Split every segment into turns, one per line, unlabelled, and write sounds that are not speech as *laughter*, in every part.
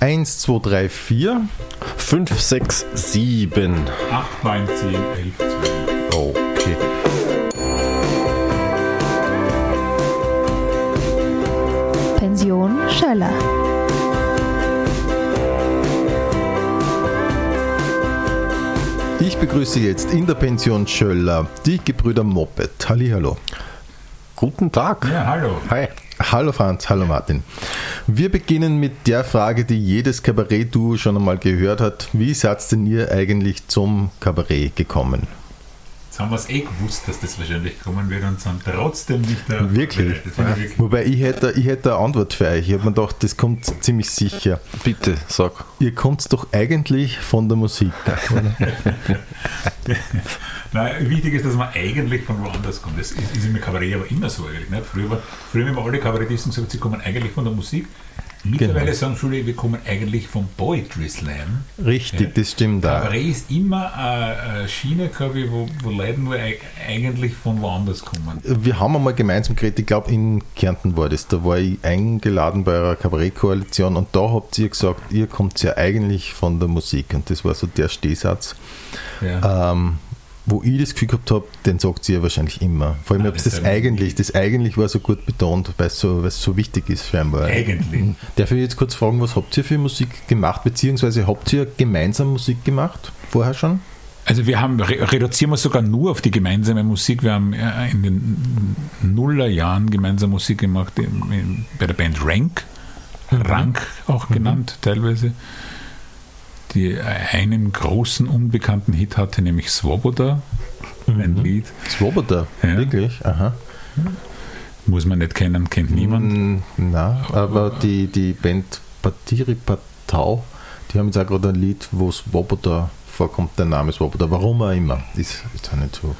1, 2, 3, 4.
5, 6, 7.
8, 9, 10, 11, 12.
Okay.
Pension Schöller.
Ich begrüße jetzt in der Pension Schöller die Gebrüder Moped. Hallihallo.
Guten Tag.
Ja, hallo.
Hi.
Hallo Franz, hallo Martin. Wir beginnen mit der Frage, die jedes Kabarett-Duo schon einmal gehört hat. Wie seid denn ihr eigentlich zum Kabarett gekommen?
Jetzt haben wir es eh gewusst, dass das wahrscheinlich kommen wird und sind trotzdem nicht da.
Wirklich?
Ich wirklich.
Wobei ich hätte, ich hätte eine Antwort für euch. Ich habe mir gedacht, das kommt ziemlich sicher.
Bitte, sag.
Ihr kommt doch eigentlich von der Musik. *laughs* *laughs*
Nein, wichtig ist, dass man eigentlich von woanders kommt. Das ist, ist im Kabarett aber immer so eigentlich. Ne? Früher, war, früher haben alle Kabarettisten gesagt, sie kommen eigentlich von der Musik. Mittlerweile
Genau.
sagen viele, wir kommen eigentlich vom Poetry Slam.
Richtig,
Ja.
das stimmt da.
Kabarett ist immer eine, Schiene, glaube ich, wo, wo Leute nur eig- eigentlich von woanders kommen.
Wir haben einmal gemeinsam geredet, ich glaube in Kärnten war das, da war ich eingeladen bei eurer Kabarettkoalition und da habt ihr gesagt, ihr kommt ja eigentlich von der Musik und das war so der Stehsatz,
Ja.
ähm, wo ich das Gefühl gehabt habe, den sagt sie ja wahrscheinlich immer. Vor allem
Ah,
habt
das
das, eigentlich, das eigentlich war so gut betont, weil es so, es so wichtig ist scheinbar.
Eigentlich.
Darf ich jetzt kurz fragen, was habt ihr für Musik gemacht, beziehungsweise habt ihr gemeinsam Musik gemacht, vorher schon?
Also wir haben, re reduzieren wir sogar nur auf die gemeinsame Musik. Wir haben äh, in den Nullerjahren gemeinsam Musik gemacht bei der Band Rank, Rank auch genannt teilweise, die einen großen unbekannten Hit hatte, nämlich Swoboda, ein Lied.
Swoboda,
Ja.
wirklich? Aha.
Muss man nicht kennen, kennt niemand.
Mm, Na, aber die, die Band Patiri Patau, die haben jetzt auch gerade ein Lied, wo Swoboda vorkommt, der Name Swoboda, warum auch immer, ist, ist auch nicht so.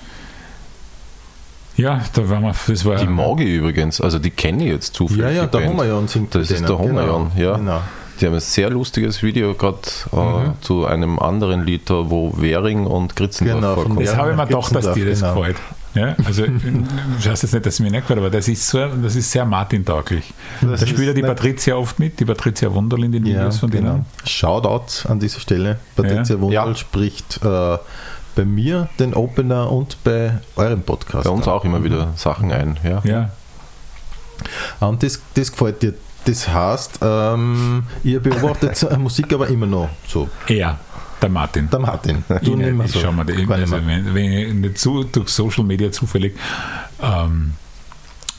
Ja, da waren wir, das war
Die mag ich übrigens, also die kenne ich jetzt zufällig.
Ja, ja, der. Hummerjan singt
Das
mit
ist der Hummerjan, ja.
Genau.
Die haben ein sehr lustiges Video gerade äh,
Mhm.
zu einem anderen Lied wo Währing und Gritzendorf
Genau,
vorkommen.
Das habe ich mir gedacht, dass dir das
genau.
gefällt. Ja, also ich weiß jetzt nicht, dass es mir nicht gefällt, aber das ist, so, das ist sehr Martin-tauglich. Da spielt ja die Patricia oft mit, die Patricia Wunderl in den
Ja,
Videos von
genau.
denen.
Shoutout an dieser Stelle. Patricia
Ja.
Wunderl
Ja.
spricht äh, bei mir den Opener und bei eurem Podcast.
Bei uns auch immer wieder Sachen ein. Ja.
Ja,
Und das, das gefällt dir. Das heißt, ähm, ihr beobachtet *laughs* Musik aber immer noch so.
er, der Martin.
Der Martin.
Ich
Du
nicht
mehr
ich
so.
schau mal,
nicht
also wenn, wenn ich nicht zu, durch Social Media zufällig ähm,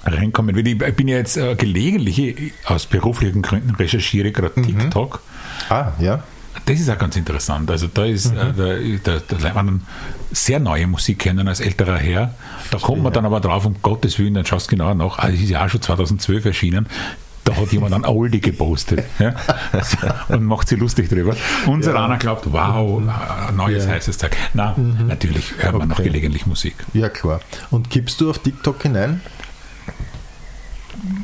reinkommen will. Ich bin ja jetzt äh, gelegentlich aus beruflichen Gründen recherchiere gerade
Mhm.
TikTok.
Ah, ja.
Das ist auch ganz interessant. Also da ist äh, da, da, da lernt man sehr neue Musik kennen als älterer Herr. Da kommt man dann aber drauf, um Gottes Willen, dann schaust du genauer nach. Also es ist ja auch schon 2012 erschienen. Da hat jemand ein Oldie gepostet ja? *laughs* und macht sich lustig drüber. Unser einer glaubt, wow, ein neues
Ja.
heißes Zeug. Na, natürlich hört man noch
Okay.
gelegentlich Musik.
Ja, klar. Und kippst du auf TikTok hinein?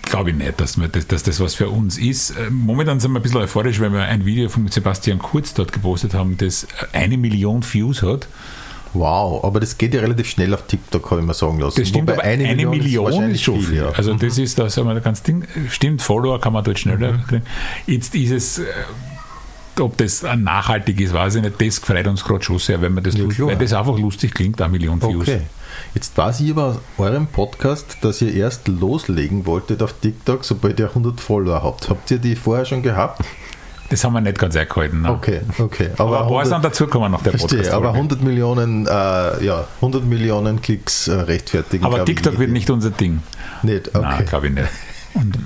Glaube ich nicht, dass, wir, dass, dass das was für uns ist. Äh, Momentan sind wir ein bisschen euphorisch, weil wir ein Video von Sebastian Kurz dort gepostet haben, das eine Million Views hat.
Wow, aber das geht ja relativ schnell auf TikTok, habe ich mir sagen lassen.
Das stimmt,
Wobei
aber eine, Million, ist,
wahrscheinlich
schon viel.
ja.
Also das ist, da sagen wir ganz Ding, stimmt, Follower kann man dort schneller
Mhm.
kriegen. Jetzt ist es, äh, ob das nachhaltig ist, weiß ich nicht, das freut uns gerade schon sehr, wenn, man das
Ja, klar.
weil das einfach lustig klingt, eine Million Views.
Okay. Jetzt weiß ich aber aus eurem Podcast, dass ihr erst loslegen wolltet auf TikTok, sobald ihr 100 Follower habt. Habt ihr die vorher schon gehabt?
Das haben wir nicht ganz eingehalten. Ne?
Okay, okay.
Aber, ein paar sind
100,
dazugekommen nach der
verstehe,
podcast
aber 100 Millionen, äh, ja, 100 Millionen Klicks äh, rechtfertigen.
Aber
glaub ich,
TikTok wird nicht unser Ding.
Nicht, okay.
Nein, glaube ich nicht. *laughs* Und,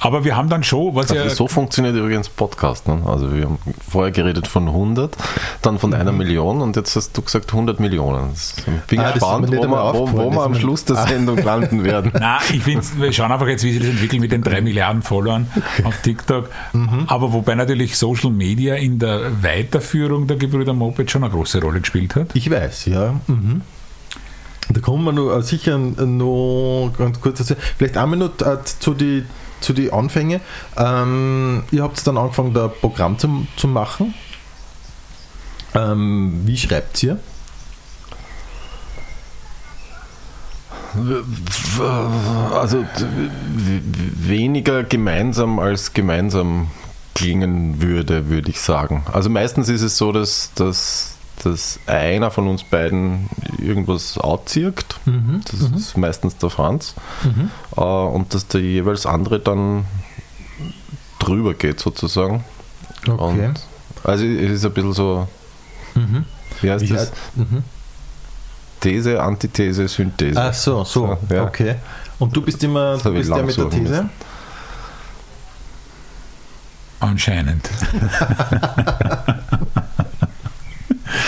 aber wir haben dann schon, was ja,
so funktioniert übrigens Podcast. Ne? Also wir haben vorher geredet von 100, dann von einer Million und jetzt hast du gesagt 100 Millionen. Das- Bin
Ah,
gespannt, wo, wir, wo, wo
das
wir am Schluss der Sendung landen werden. *laughs*
Nein, ich finde, wir schauen einfach jetzt, wie sich das entwickelt mit den drei Milliarden Followern auf TikTok. Aber wobei natürlich Social Media in der Weiterführung der Gebrüder Moped schon eine große Rolle gespielt hat.
Ich weiß, ja. Mhm. Da kommen wir noch, äh, sicher noch ganz kurz dazu. Vielleicht einmal noch äh, zu die zu die Anfänge. Ähm, ihr habt dann angefangen, da Programm zu, zu machen. Ähm, wie schreibt ihr?
Also weniger gemeinsam als gemeinsam klingen würde, würde ich sagen. Also meistens ist es so, dass, dass, dass einer von uns beiden irgendwas outzirkt.
Mhm.
Das ist meistens der Franz. Äh, und dass der jeweils andere dann drüber geht sozusagen.
Okay.
Und also es ist ein bisschen so,
Mhm.
wie heißt
Wie
das?
mhm.
These, Antithese, Synthese.
Ach so, so,
Ja.
okay. Und du bist immer, du
ich
bist der mit der These?
müssen.
Anscheinend. *laughs* *laughs*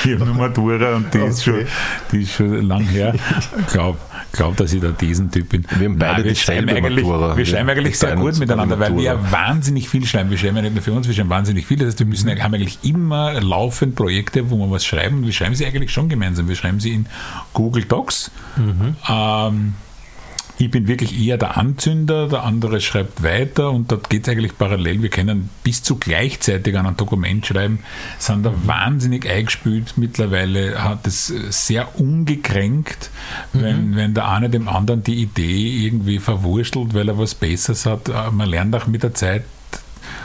ich habe eine Matura und die, ist schon,
Okay.
die ist schon lang her. Ich glaube, glaub, dass ich da diesen Typ bin.
Wir haben beide
Nein, wir
dieselbe
schreiben eigentlich,
Matura.
wir schreiben eigentlich sehr gut miteinander, weil wir ja wahnsinnig viel schreiben. Wir schreiben ja nicht nur für uns, wir schreiben wahnsinnig viel. Das heißt, wir müssen, haben eigentlich immer laufend Projekte, wo wir was schreiben. Wir schreiben sie eigentlich schon gemeinsam. Wir schreiben sie in Google Docs.
Mhm.
Ähm, ich bin wirklich eher der Anzünder, der andere schreibt weiter und dort geht es eigentlich parallel. Wir können bis zu gleichzeitig an ein Dokument schreiben, sind da wahnsinnig eingespült. Mittlerweile hat es äh, sehr ungekränkt, wenn, wenn der eine dem anderen die Idee irgendwie verwurstelt, weil er was Besseres hat. Äh, Man lernt auch mit der Zeit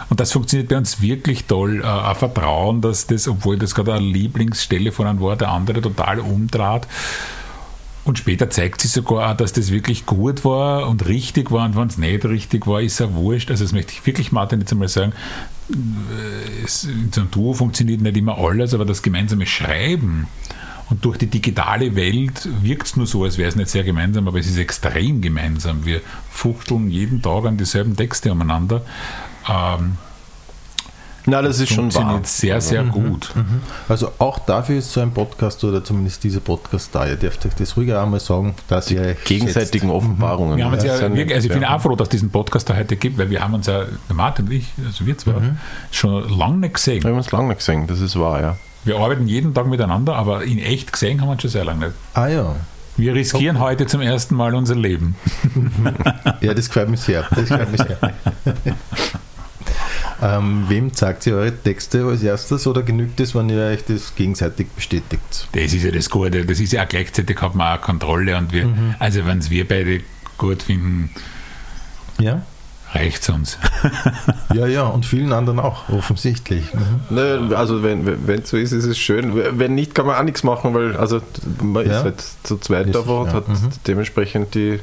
und das funktioniert bei uns wirklich toll. Äh, Ein Vertrauen, dass das, obwohl das gerade eine Lieblingsstelle von einem war, der andere total umdraht. Und später zeigt sich sogar auch, dass das wirklich gut war und richtig war. Und wenn es nicht richtig war, ist ja wurscht. Also das möchte ich wirklich, Martin, jetzt einmal sagen. Es, in so einem Duo funktioniert nicht immer alles, aber das gemeinsame Schreiben und durch die digitale Welt wirkt es nur so, als wäre es nicht sehr gemeinsam, aber es ist extrem gemeinsam. Wir fuchteln jeden Tag an dieselben Texte umeinander. Ähm,
Na, das ist schon wahr.
sehr, sehr gut.
Also auch dafür ist so ein Podcast oder zumindest dieser Podcast da. Ihr dürft euch das ruhiger einmal sagen, dass ihr euch
Gegenseitigen Offenbarungen.
Wir haben uns ja,
ein-
wirklich, also ich bin
ja.
auch froh, dass es diesen Podcast da heute gibt, weil wir haben uns ja, der Martin und ich, also wir zwar, schon lange nicht gesehen.
Wir haben uns lange nicht gesehen, das ist wahr, ja.
Wir arbeiten jeden Tag miteinander, aber in echt gesehen haben wir uns schon sehr lange nicht.
Ah ja.
Wir riskieren heute zum ersten Mal unser Leben. *laughs*
Ja, das gefällt mir sehr. Das gefällt mir sehr. *laughs* ähm, wem zeigt ihr eure Texte als erstes oder genügt es, wenn ihr euch das gegenseitig bestätigt?
Das ist ja das Gute. Das ist ja auch gleichzeitig hat man auch Kontrolle und wir, also wenn es wir beide gut finden,
Ja?
reicht es uns. *laughs*
Ja, ja, und vielen anderen auch, offensichtlich. Mhm.
Ne, also wenn es so ist, ist es schön. Wenn nicht, kann man auch nichts machen, weil also man
Ja.
ist halt zu zweit
Ist-
da und
ja,
hat
mhm.
dementsprechend die,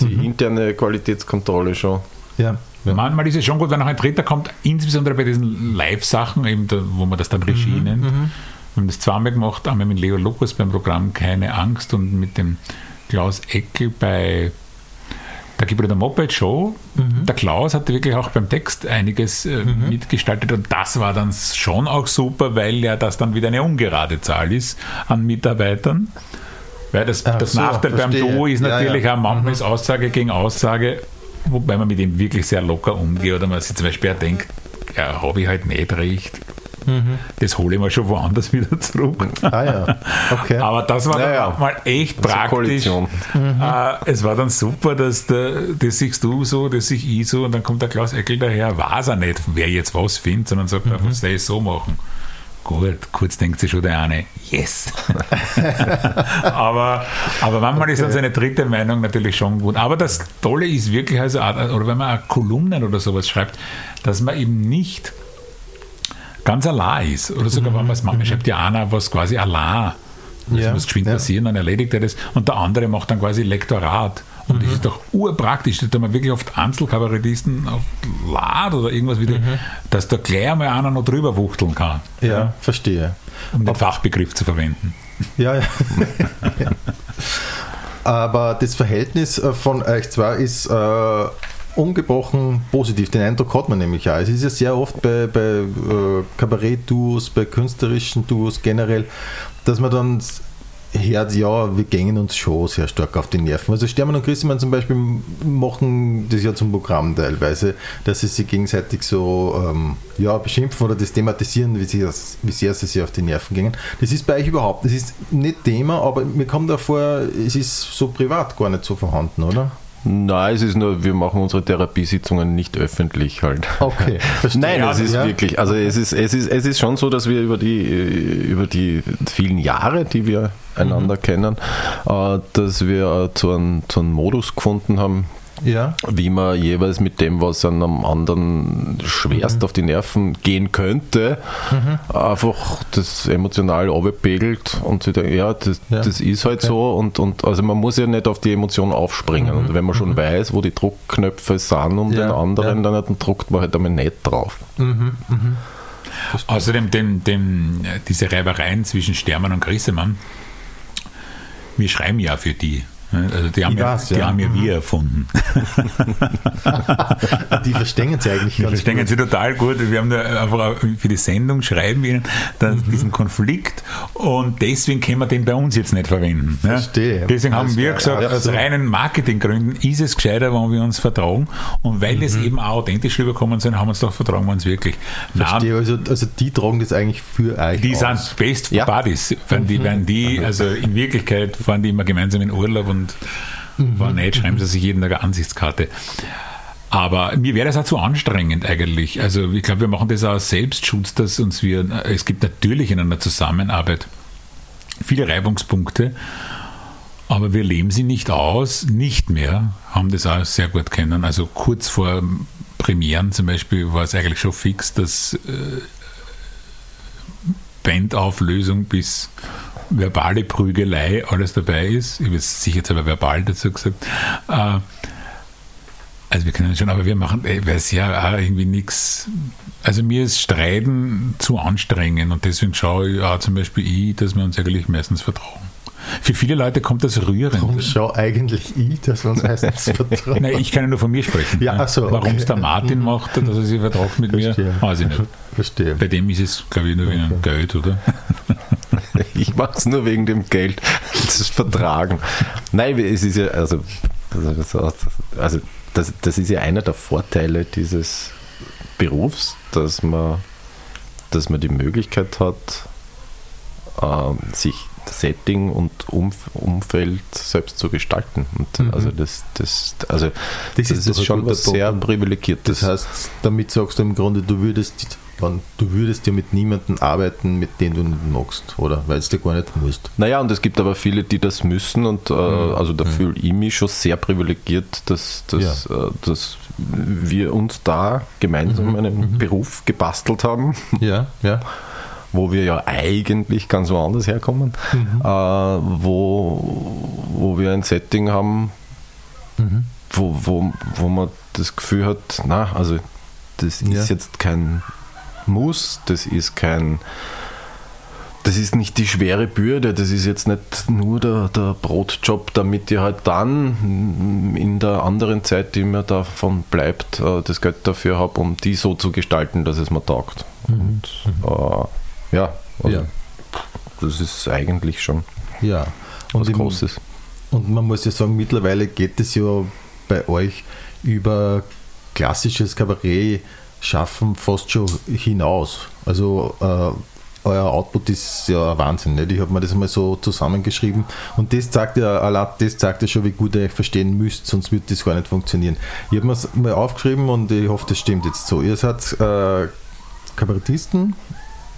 die interne Qualitätskontrolle schon.
Ja. Ja.
Manchmal ist es schon gut, wenn noch ein Dritter kommt, insbesondere bei diesen Live-Sachen, eben da, wo man das dann Regie nennt. Wir haben das zweimal gemacht, einmal mit Leo Lukas beim Programm Keine Angst und mit dem Klaus Eckel bei der Gebrüder Moped Show. Der Klaus hatte wirklich auch beim Text einiges äh, mitgestaltet und das war dann schon auch super, weil ja das dann wieder eine ungerade Zahl ist an Mitarbeitern. Weil das,
Ach
das
so,
Nachteil beim
verstehe.
Duo ist
Ja,
natürlich
ja.
auch manchmal ist Aussage gegen Aussage, wobei man mit ihm wirklich sehr locker umgeht oder man sich zum Beispiel auch denkt, ja, habe ich halt nicht recht. Das hole ich mir schon woanders *laughs* wieder zurück.
Ah ja, okay.
Aber das war
Naja,
dann auch mal echt
Das
praktisch.
Koalition.
Äh, es war dann super, dass der, das siehst du so, das sehe ich so und dann kommt der Klaus Eckel daher, weiß er nicht, wer jetzt was findet, sondern sagt einfach, das soll ich so machen. Gut, kurz denkt sich schon der eine, yes. *laughs* aber, aber manchmal ist dann seine dritte Meinung natürlich schon gut. Aber das Tolle ist wirklich, also, oder wenn man auch Kolumnen oder sowas schreibt, dass man eben nicht ganz allein ist. Oder sogar, wenn man es manchmal schreibt ja einer was quasi allein. Das
Ja,
muss geschwind passieren, dann erledigt er das. Und der andere macht dann quasi Lektorat. Und
Mhm.
das ist doch urpraktisch. Da tun wir wirklich oft Einzelkabarettisten auf Lad oder irgendwas wieder, dass da gleich einmal einer noch drüber wuchteln kann,
ja, verstehe.
um den Fachbegriff zu verwenden.
Ja, ja. *laughs* Aber das Verhältnis äh, von euch zwei ist äh, ungebrochen positiv. Den Eindruck hat man nämlich auch. Es ist ja sehr oft bei, bei äh, Kabarett-Duos, bei künstlerischen Duos generell, dass man dann hört, ja, wir gängen uns schon sehr stark auf die Nerven. Also Stermann und Christimann zum Beispiel machen das ja zum Programm teilweise, dass sie sich gegenseitig so ähm, ja, beschimpfen oder das thematisieren, wie, sie, das- wie sehr sie sich auf die Nerven gehen. Das ist bei euch überhaupt, das ist nicht Thema, aber mir kommt davor, es ist so privat gar nicht so vorhanden, oder?
Nein, es ist nur, wir machen unsere Therapiesitzungen nicht öffentlich halt.
Okay, *laughs* verstehe.
Nein, es ist
Ja.
wirklich, also es ist, es, ist, es ist schon so, dass wir über die, äh, über die vielen Jahre, die wir einander kennen, äh, dass wir äh, zu einem, zu einem Modus gefunden haben,
Ja.
wie man jeweils mit dem, was einem anderen schwerst
Mhm.
auf die Nerven gehen könnte, einfach das emotional abpegelt und sich denkt, ja, das,
Ja.
das ist halt so und, und also man muss ja nicht auf die Emotion aufspringen. Und wenn man schon weiß, wo die Druckknöpfe sind um
Mhm. Ja,
den anderen,
ja.
dann druckt man halt einmal nicht drauf.
Außerdem dem, dem, äh, diese Reibereien zwischen Stermann und Grissemann, wir schreiben ja für die. Ne? Also die haben,
Ich
ja, die
ja.
haben ja wir erfunden. *laughs*
Die verstehen sie eigentlich
Die
ganz
verstehen
gut.
sie total gut. Wir haben da einfach für die Sendung schreiben wir ihnen dann
Mhm.
diesen Konflikt und deswegen können wir den bei uns jetzt nicht verwenden. Ja?
Verstehe.
Deswegen haben wir gesagt,
ja,
aus reinen Marketinggründen ist es gescheiter, wenn wir uns vertragen. Und weil
Mhm.
das eben auch authentisch rüberkommen sind, haben wir uns doch vertragen wir uns wirklich.
Verstehe, also, also die tragen das eigentlich für euch
die
aus.
sind Best. Buddies. Wenn die, wenn die, also in Wirklichkeit fahren die immer gemeinsam in Urlaub und wenn nicht, schreiben sie sich jeden Tag eine Ansichtskarte. Aber mir wäre das auch zu anstrengend eigentlich. Also ich glaube, wir machen das auch Selbstschutz, dass uns wir, es gibt natürlich in einer Zusammenarbeit viele Reibungspunkte, aber wir leben sie nicht aus, nicht mehr, haben das auch sehr gut kennen. Also kurz vor Premieren zum Beispiel war es eigentlich schon fix, dass äh, Bandauflösung bis verbale Prügelei alles dabei ist. Ich habe jetzt sicher aber verbal dazu gesagt. Äh, also wir können schon, aber wir machen, äh, weil es ja auch irgendwie nichts. Also mir ist Streiten zu anstrengend und deswegen schaue ich auch zum Beispiel ich, dass wir uns eigentlich meistens vertrauen. Für viele Leute kommt das rührend.
Warum schau eigentlich ich, dass wir uns meistens vertrauen?
Nein, ich kann ja nur von mir sprechen.
Ja, ach so, okay.
Warum es der Martin macht, dass er sich vertraut mit mir,
Verstehe.
weiß ich nicht.
Verstehe.
Bei dem ist es, glaube ich, nur wegen okay. Geld, oder? *laughs*
Ich mache es nur wegen dem Geld, das Vertragen. Nein, es ist ja, also, also das, das ist ja einer der Vorteile dieses Berufs, dass man, dass man die Möglichkeit hat, ähm, sich Setting und Umf Umfeld selbst zu gestalten.
Mhm.
also das, das, also
Das
das,
ist
ist, schon was sehr
Punkt.
privilegiertes.
Das heißt, damit sagst du im Grunde, du würdest, du würdest ja mit niemandem arbeiten, mit dem du nicht magst, oder? Weil es dir gar nicht musst.
Naja, und es gibt aber viele, die das müssen und äh, also da fühle ich mich schon sehr privilegiert, dass, dass, äh, dass wir uns da gemeinsam einen Beruf gebastelt haben,
Ja, ja.
Wo wir ja eigentlich ganz woanders herkommen, äh, wo, wo wir ein Setting haben, wo, wo, wo man das Gefühl hat, na, also das ist
Ja.
jetzt kein Muss, das ist kein das ist nicht die schwere Bürde, das ist jetzt nicht nur der, der Brotjob, damit ihr halt dann in der anderen Zeit, die mir davon bleibt, äh, das Geld dafür habe, um die so zu gestalten, dass es mir taugt. Und äh, ja, also
Ja.
das ist eigentlich schon
Ja.
was
im-
Großes.
Und man muss ja sagen, mittlerweile geht es ja bei euch über klassisches Kabarett schaffen fast schon hinaus. Also äh, euer Output ist ja ein Wahnsinn. Nicht? Ich habe mir das einmal so zusammengeschrieben und das zeigt ja, allein das zeigt ja schon, wie gut ihr euch verstehen müsst, sonst wird das gar nicht funktionieren. Ich habe mir es mal aufgeschrieben und ich hoffe, das stimmt jetzt so. Ihr seid äh, Kabarettisten,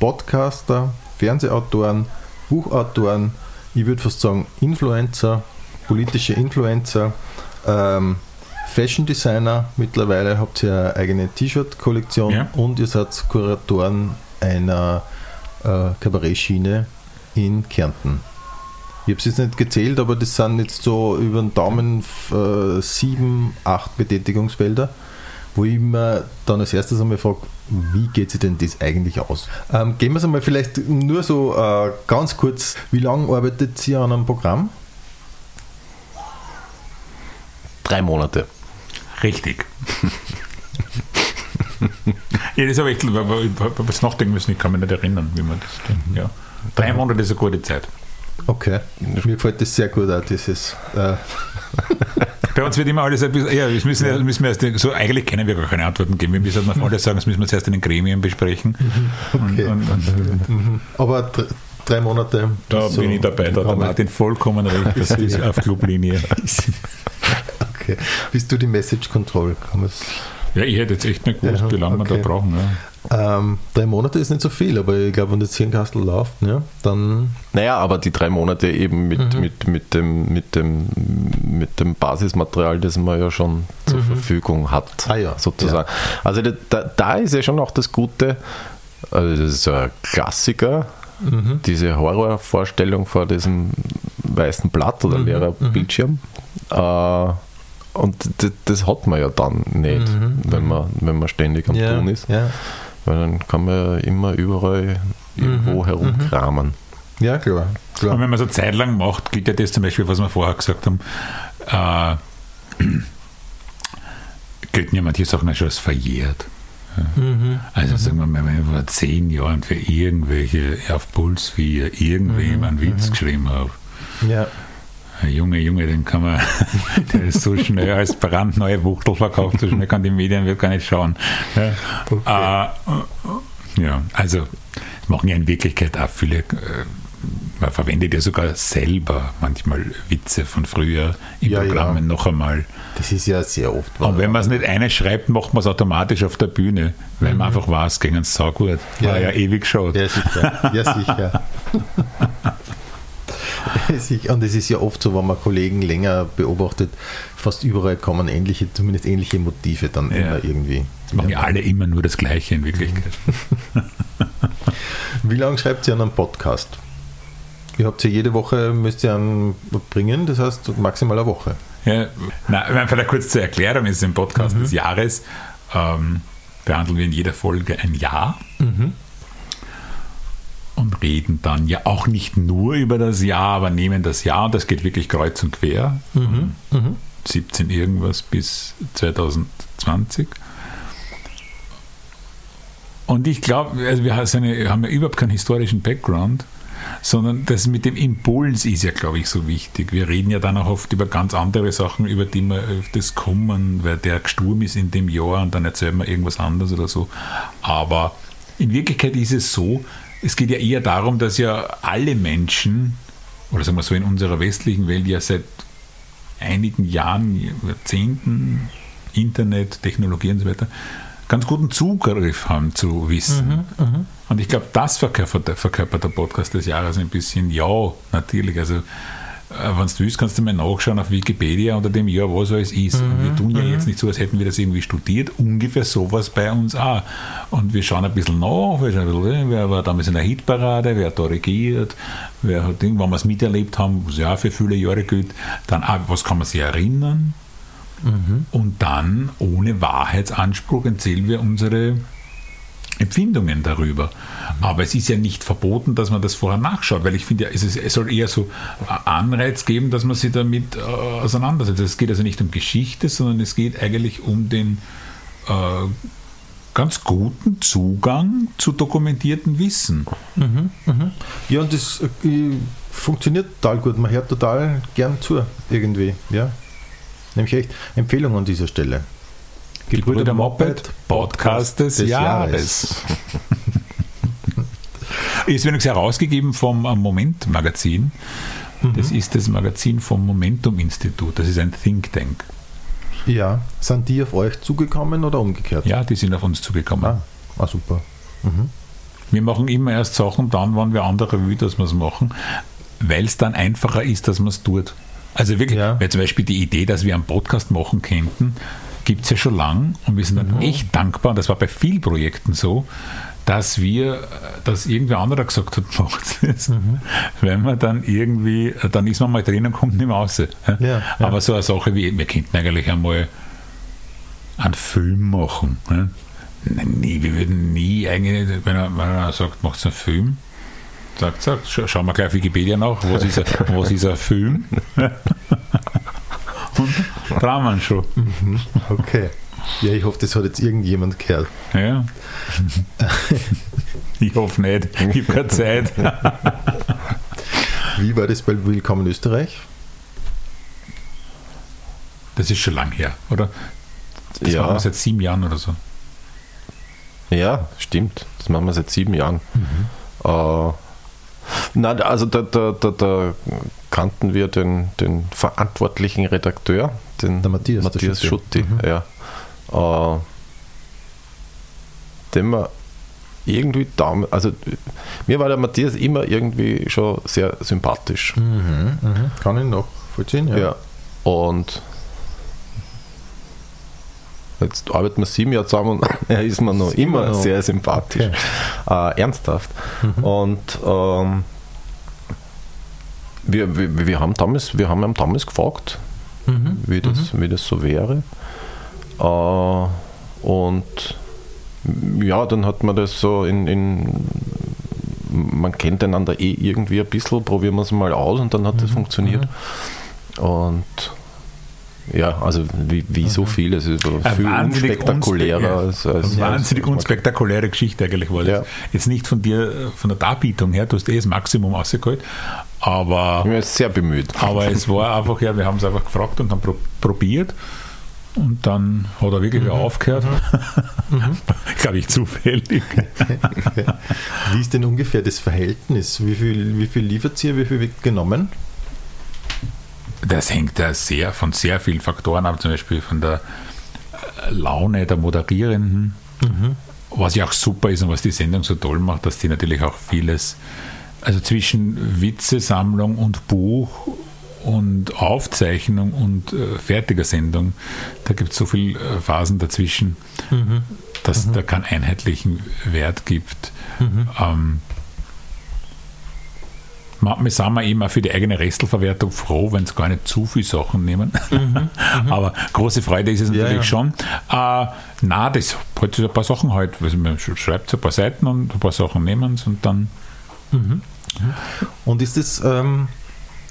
Podcaster, Fernsehautoren, Buchautoren, ich würde fast sagen Influencer, politische Influencer, ähm, Fashion Designer, mittlerweile habt ihr eine eigene T-Shirt-Kollektion
Ja.
und ihr seid Kuratoren einer äh, Kabarettschiene in Kärnten. Ich habe es jetzt nicht gezählt, aber das sind jetzt so über den Daumen äh, sieben, acht Betätigungsfelder, wo ich mir dann als erstes einmal frage, wie geht sich denn das eigentlich aus? Ähm, gehen wir es einmal vielleicht nur so äh, ganz kurz, wie lange arbeitet ihr an einem Programm?
Drei Monate.
Richtig. *laughs* ja, das habe ich, was nachdenken müssen, ich kann mich nicht erinnern, wie man das tut. Ja. Drei Monate ist eine gute Zeit.
Okay, mir gefällt das sehr gut auch, dieses äh, *laughs*
Bei uns wird immer alles ein bisschen, ja, das müssen, wir- müssen wir erst, so eigentlich können wir gar keine Antworten geben. Wir müssen auf alles sagen, das müssen wir zuerst in den Gremien besprechen.
Okay.
Und, und, und
Aber dr drei Monate.
da
so-
bin ich dabei, da hat Martin vollkommen recht, *laughs* das ist auf Clublinie. *laughs*
Okay. Bist du die Message Control?
Ja, ich hätte jetzt echt nicht gewusst,
Ja,
wie lange wir da brauchen.
Ähm, drei Monate ist nicht so viel, aber ich glaube, wenn das Hirnkastel läuft, ja, dann.
Naja, aber die drei Monate eben mit, mit, mit, dem, mit, dem, mit dem Basismaterial, das man ja schon zur Verfügung hat,
Ah ja,
sozusagen. Also da, da, ist ja schon auch das Gute, also das ist ein Klassiker, diese Horrorvorstellung vor diesem weißen Blatt oder leerer Bildschirm. Äh, und das, das hat man ja dann nicht, wenn, man, wenn man ständig am
ja,
Tun ist.
Ja,
Weil dann kann man ja immer überall irgendwo herumkramen.
ja klar.
Und
klar.
wenn man so Zeit lang macht, gilt ja das zum Beispiel, was wir vorher gesagt haben, äh, gelten ja manche Sachen auch schon als verjährt. Ja. Also sagen wir mal, wenn ich vor zehn Jahren für irgendwelche auf Puls wie irgendwem einen Witz geschrieben habe,
Ja.
Junge, Junge, den kann man, *laughs* der ist so schnell als brandneue Wuchtel verkauft, so schnell kann die Medien wird gar nicht schauen. Ja, äh, ja also machen ja in Wirklichkeit auch viele, äh, man verwendet ja sogar selber manchmal Witze von früher in
Ja, ja.
Programmen noch einmal.
Das ist ja sehr oft
Und wenn man es nicht eine schreibt, macht man es automatisch auf der Bühne, weil man einfach weiß, gegen es saugut. War
Ja.
ja ewig geschaut.
Ja, sicher. Ja, sicher. *laughs* *laughs* Und es ist ja oft so, wenn man Kollegen länger beobachtet, fast überall kommen ähnliche, zumindest ähnliche Motive dann
Ja.
immer irgendwie.
Das machen ja alle immer nur das Gleiche in Wirklichkeit. *laughs*
Wie lange schreibt ihr an einem Podcast? Ihr habt ja jede Woche, müsst ihr einen bringen, das heißt maximal eine Woche.
Ja, na, vielleicht kurz zur Erklärung, es ist im Podcast des Jahres, ähm, behandeln wir in jeder Folge ein Jahr und reden dann ja auch nicht nur über das Jahr, aber nehmen das Jahr und das geht wirklich kreuz und quer, von 17 irgendwas bis 2020. Und ich glaube, also wir haben ja überhaupt keinen historischen Background, sondern das mit dem Impuls ist ja, glaube ich, so wichtig. Wir reden ja dann auch oft über ganz andere Sachen, über die wir öfters kommen, weil der gestorben ist in dem Jahr und dann erzählen wir irgendwas anderes oder so. Aber in Wirklichkeit ist es so, es geht ja eher darum, dass ja alle Menschen, oder sagen wir so in unserer westlichen Welt ja seit einigen Jahren, Jahrzehnten, Internet, Technologie und so weiter, ganz guten Zugriff haben zu Wissen. Und ich glaube, das verkörpert, der- verkörpert der Podcast des Jahres ein bisschen. Ja, natürlich. Also, wenn du willst, kannst du mal nachschauen auf Wikipedia unter dem Jahr, was alles ist. Und wir tun ja jetzt nicht so, als hätten wir das irgendwie studiert. Ungefähr sowas bei uns auch. Und wir schauen ein bisschen nach, wir schauen ein bisschen, wer war damals in der Hitparade, wer hat da regiert, wer hat irgendwann was miterlebt haben, was ja auch für viele Jahre gilt. Dann auch, was kann man sich erinnern? Und dann, ohne Wahrheitsanspruch, erzählen wir unsere Empfindungen darüber. Aber es ist ja nicht verboten, dass man das vorher nachschaut, weil ich finde ja, es, ist, es soll eher so Anreiz geben, dass man sich damit äh, auseinandersetzt. Es geht also nicht um Geschichte, sondern es geht eigentlich um den äh, ganz guten Zugang zu dokumentiertem Wissen.
Ja, und das äh, funktioniert total gut. Man hört total gern zu, irgendwie. Ja. Nämlich echt Empfehlung an dieser Stelle.
Gebrüder Moped, Podcast des,
des
Jahres. *laughs* ist übrigens herausgegeben vom Moment Magazin. Das ist das Magazin vom Momentum Institut. Das ist ein Think Tank.
Ja. Sind die auf euch zugekommen oder umgekehrt?
Ja, die sind auf uns zugekommen.
Ah, ah super.
Wir machen immer erst Sachen dann, wann wir andere will, dass wir es machen, weil es dann einfacher ist, dass man es tut. Also wirklich,
Ja.
weil zum Beispiel die Idee, dass wir einen Podcast machen könnten, gibt es ja schon lang und wir sind dann echt dankbar, und das war bei vielen Projekten so, dass wir, dass irgendwer anderer gesagt hat, *laughs* macht es. Wenn man dann irgendwie, dann ist man mal drin und kommt nicht mehr raus.
Ja, ja.
Aber so eine Sache wie, wir könnten eigentlich einmal einen Film machen. Ne? Nein, nie, wir würden nie eigentlich, wenn er, wenn er sagt, macht einen Film, sagt, sagt, scha schauen wir gleich auf Wikipedia nach, was ist ein, was ist ein Film? *laughs* Und ihn schon.
Okay. Ja, ich hoffe, das hat jetzt irgendjemand gehört.
Ja. *laughs* Ich hoffe nicht, ich habe keine Zeit.
Wie war das bei Willkommen Österreich?
Das ist schon lang her, oder? Das
Ja.
machen wir seit sieben Jahren oder so.
Ja, stimmt. Das machen wir seit sieben Jahren. Äh, na, also da, da, da, da kannten wir den, den verantwortlichen Redakteur, den
Der Matthias, der
Matthias
Schutti.
Schutti, ja. Äh, den wir irgendwie da, also mir war der Matthias immer irgendwie schon sehr sympathisch.
Mhm, mhm. Kann ich noch vollziehen, ja.
Ja. Und jetzt arbeiten wir sieben Jahre zusammen und *laughs* er ist mir noch
immer noch-
sehr sympathisch. Äh, ernsthaft. Und ähm, wir, wir, wir haben damals, wir haben ihn damals gefragt,
Mhm.
wie das, wie das so wäre. Äh, und ja, dann hat man das so in, in man kennt einander eh irgendwie ein bisschen, probieren wir es mal aus und dann hat das funktioniert. Und ja, also wie, wie so viel, es ist
Ein
viel
wahnsinnig
unspektakulärer
unspe-
als, als,
Eine wahnsinnig
als,
unspektakuläre Geschichte eigentlich war das.
Ja.
Jetzt nicht von dir, äh, von der Darbietung her, du hast eh das Maximum rausgeholt, aber,
bin jetzt sehr bemüht.
aber es war einfach, ja, wir haben es einfach gefragt und dann pro, probiert und dann hat er wirklich wieder aufgehört. *laughs* Glaube ich zufällig. *laughs*
Wie ist denn ungefähr das Verhältnis? Wie viel, wie viel liefert ihr, wie viel wird genommen?
Das hängt ja sehr von sehr vielen Faktoren ab, zum Beispiel von der äh, Laune der Moderierenden, was ja auch super ist und was die Sendung so toll macht, dass die natürlich auch vieles, also zwischen Witzesammlung und Buch und Aufzeichnung und äh, fertiger Sendung, da gibt es so viele äh, Phasen dazwischen, dass da keinen einheitlichen Wert gibt. Ähm, Manchmal sind wir auch für die eigene Restelverwertung froh, wenn sie gar nicht zu viele Sachen nehmen. *laughs* Aber große Freude ist es
Ja,
natürlich
ja.
schon. Äh, na, das halt so ein paar Sachen halt. Also man sch- schreibt so ein paar Seiten und ein paar Sachen nehmen und dann.
Und ist das, ähm,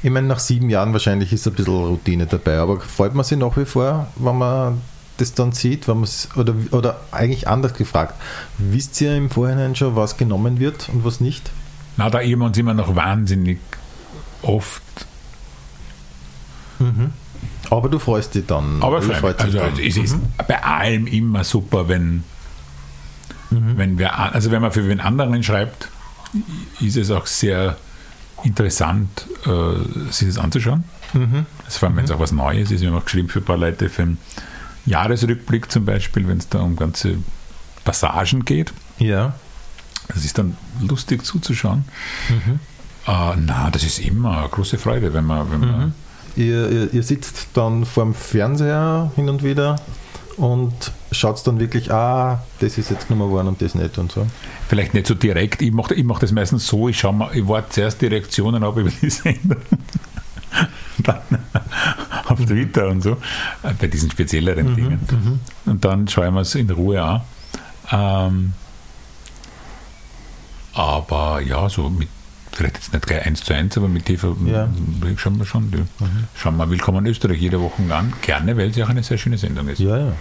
ich meine, nach sieben Jahren wahrscheinlich ist ein bisschen Routine dabei, aber freut man sich nach wie vor, wenn man das dann sieht, wenn oder, oder eigentlich anders gefragt, wisst ihr im Vorhinein schon, was genommen wird und was nicht?
Na, da eben uns immer noch wahnsinnig oft.
Aber du freust dich dann.
Aber
freust dich
also
dann.
es ist bei allem immer super, wenn, wenn wir, also wenn man für wen anderen schreibt, ist es auch sehr interessant, äh, sich das anzuschauen. Also vor allem, wenn es auch was Neues ist. Wir haben auch geschrieben für ein paar Leute für einen Jahresrückblick zum Beispiel, wenn es da um ganze Passagen geht.
Ja.
Das ist dann lustig zuzuschauen. Äh, na, das ist immer eine große Freude, wenn man, wenn man
Ihr, ihr, ihr sitzt dann vorm Fernseher hin und wieder und schaut dann wirklich, ah, das ist jetzt genommen worden und das nicht und so.
Vielleicht nicht so direkt. Ich mache ich mach das meistens so, ich schaue mal, ich warte zuerst die Reaktionen ab über die Sendung. *laughs* dann auf Twitter und so, äh, bei diesen spezielleren Dingen. Und dann schaue ich mir es in Ruhe an. Ähm, aber ja, so mit, vielleicht jetzt nicht gleich eins zu eins, aber mit TV
Ja.
schauen wir schon. Die, Schauen wir Willkommen in Österreich jede Woche an. Gerne, weil es ja auch eine sehr schöne Sendung ist.
Ja, ja.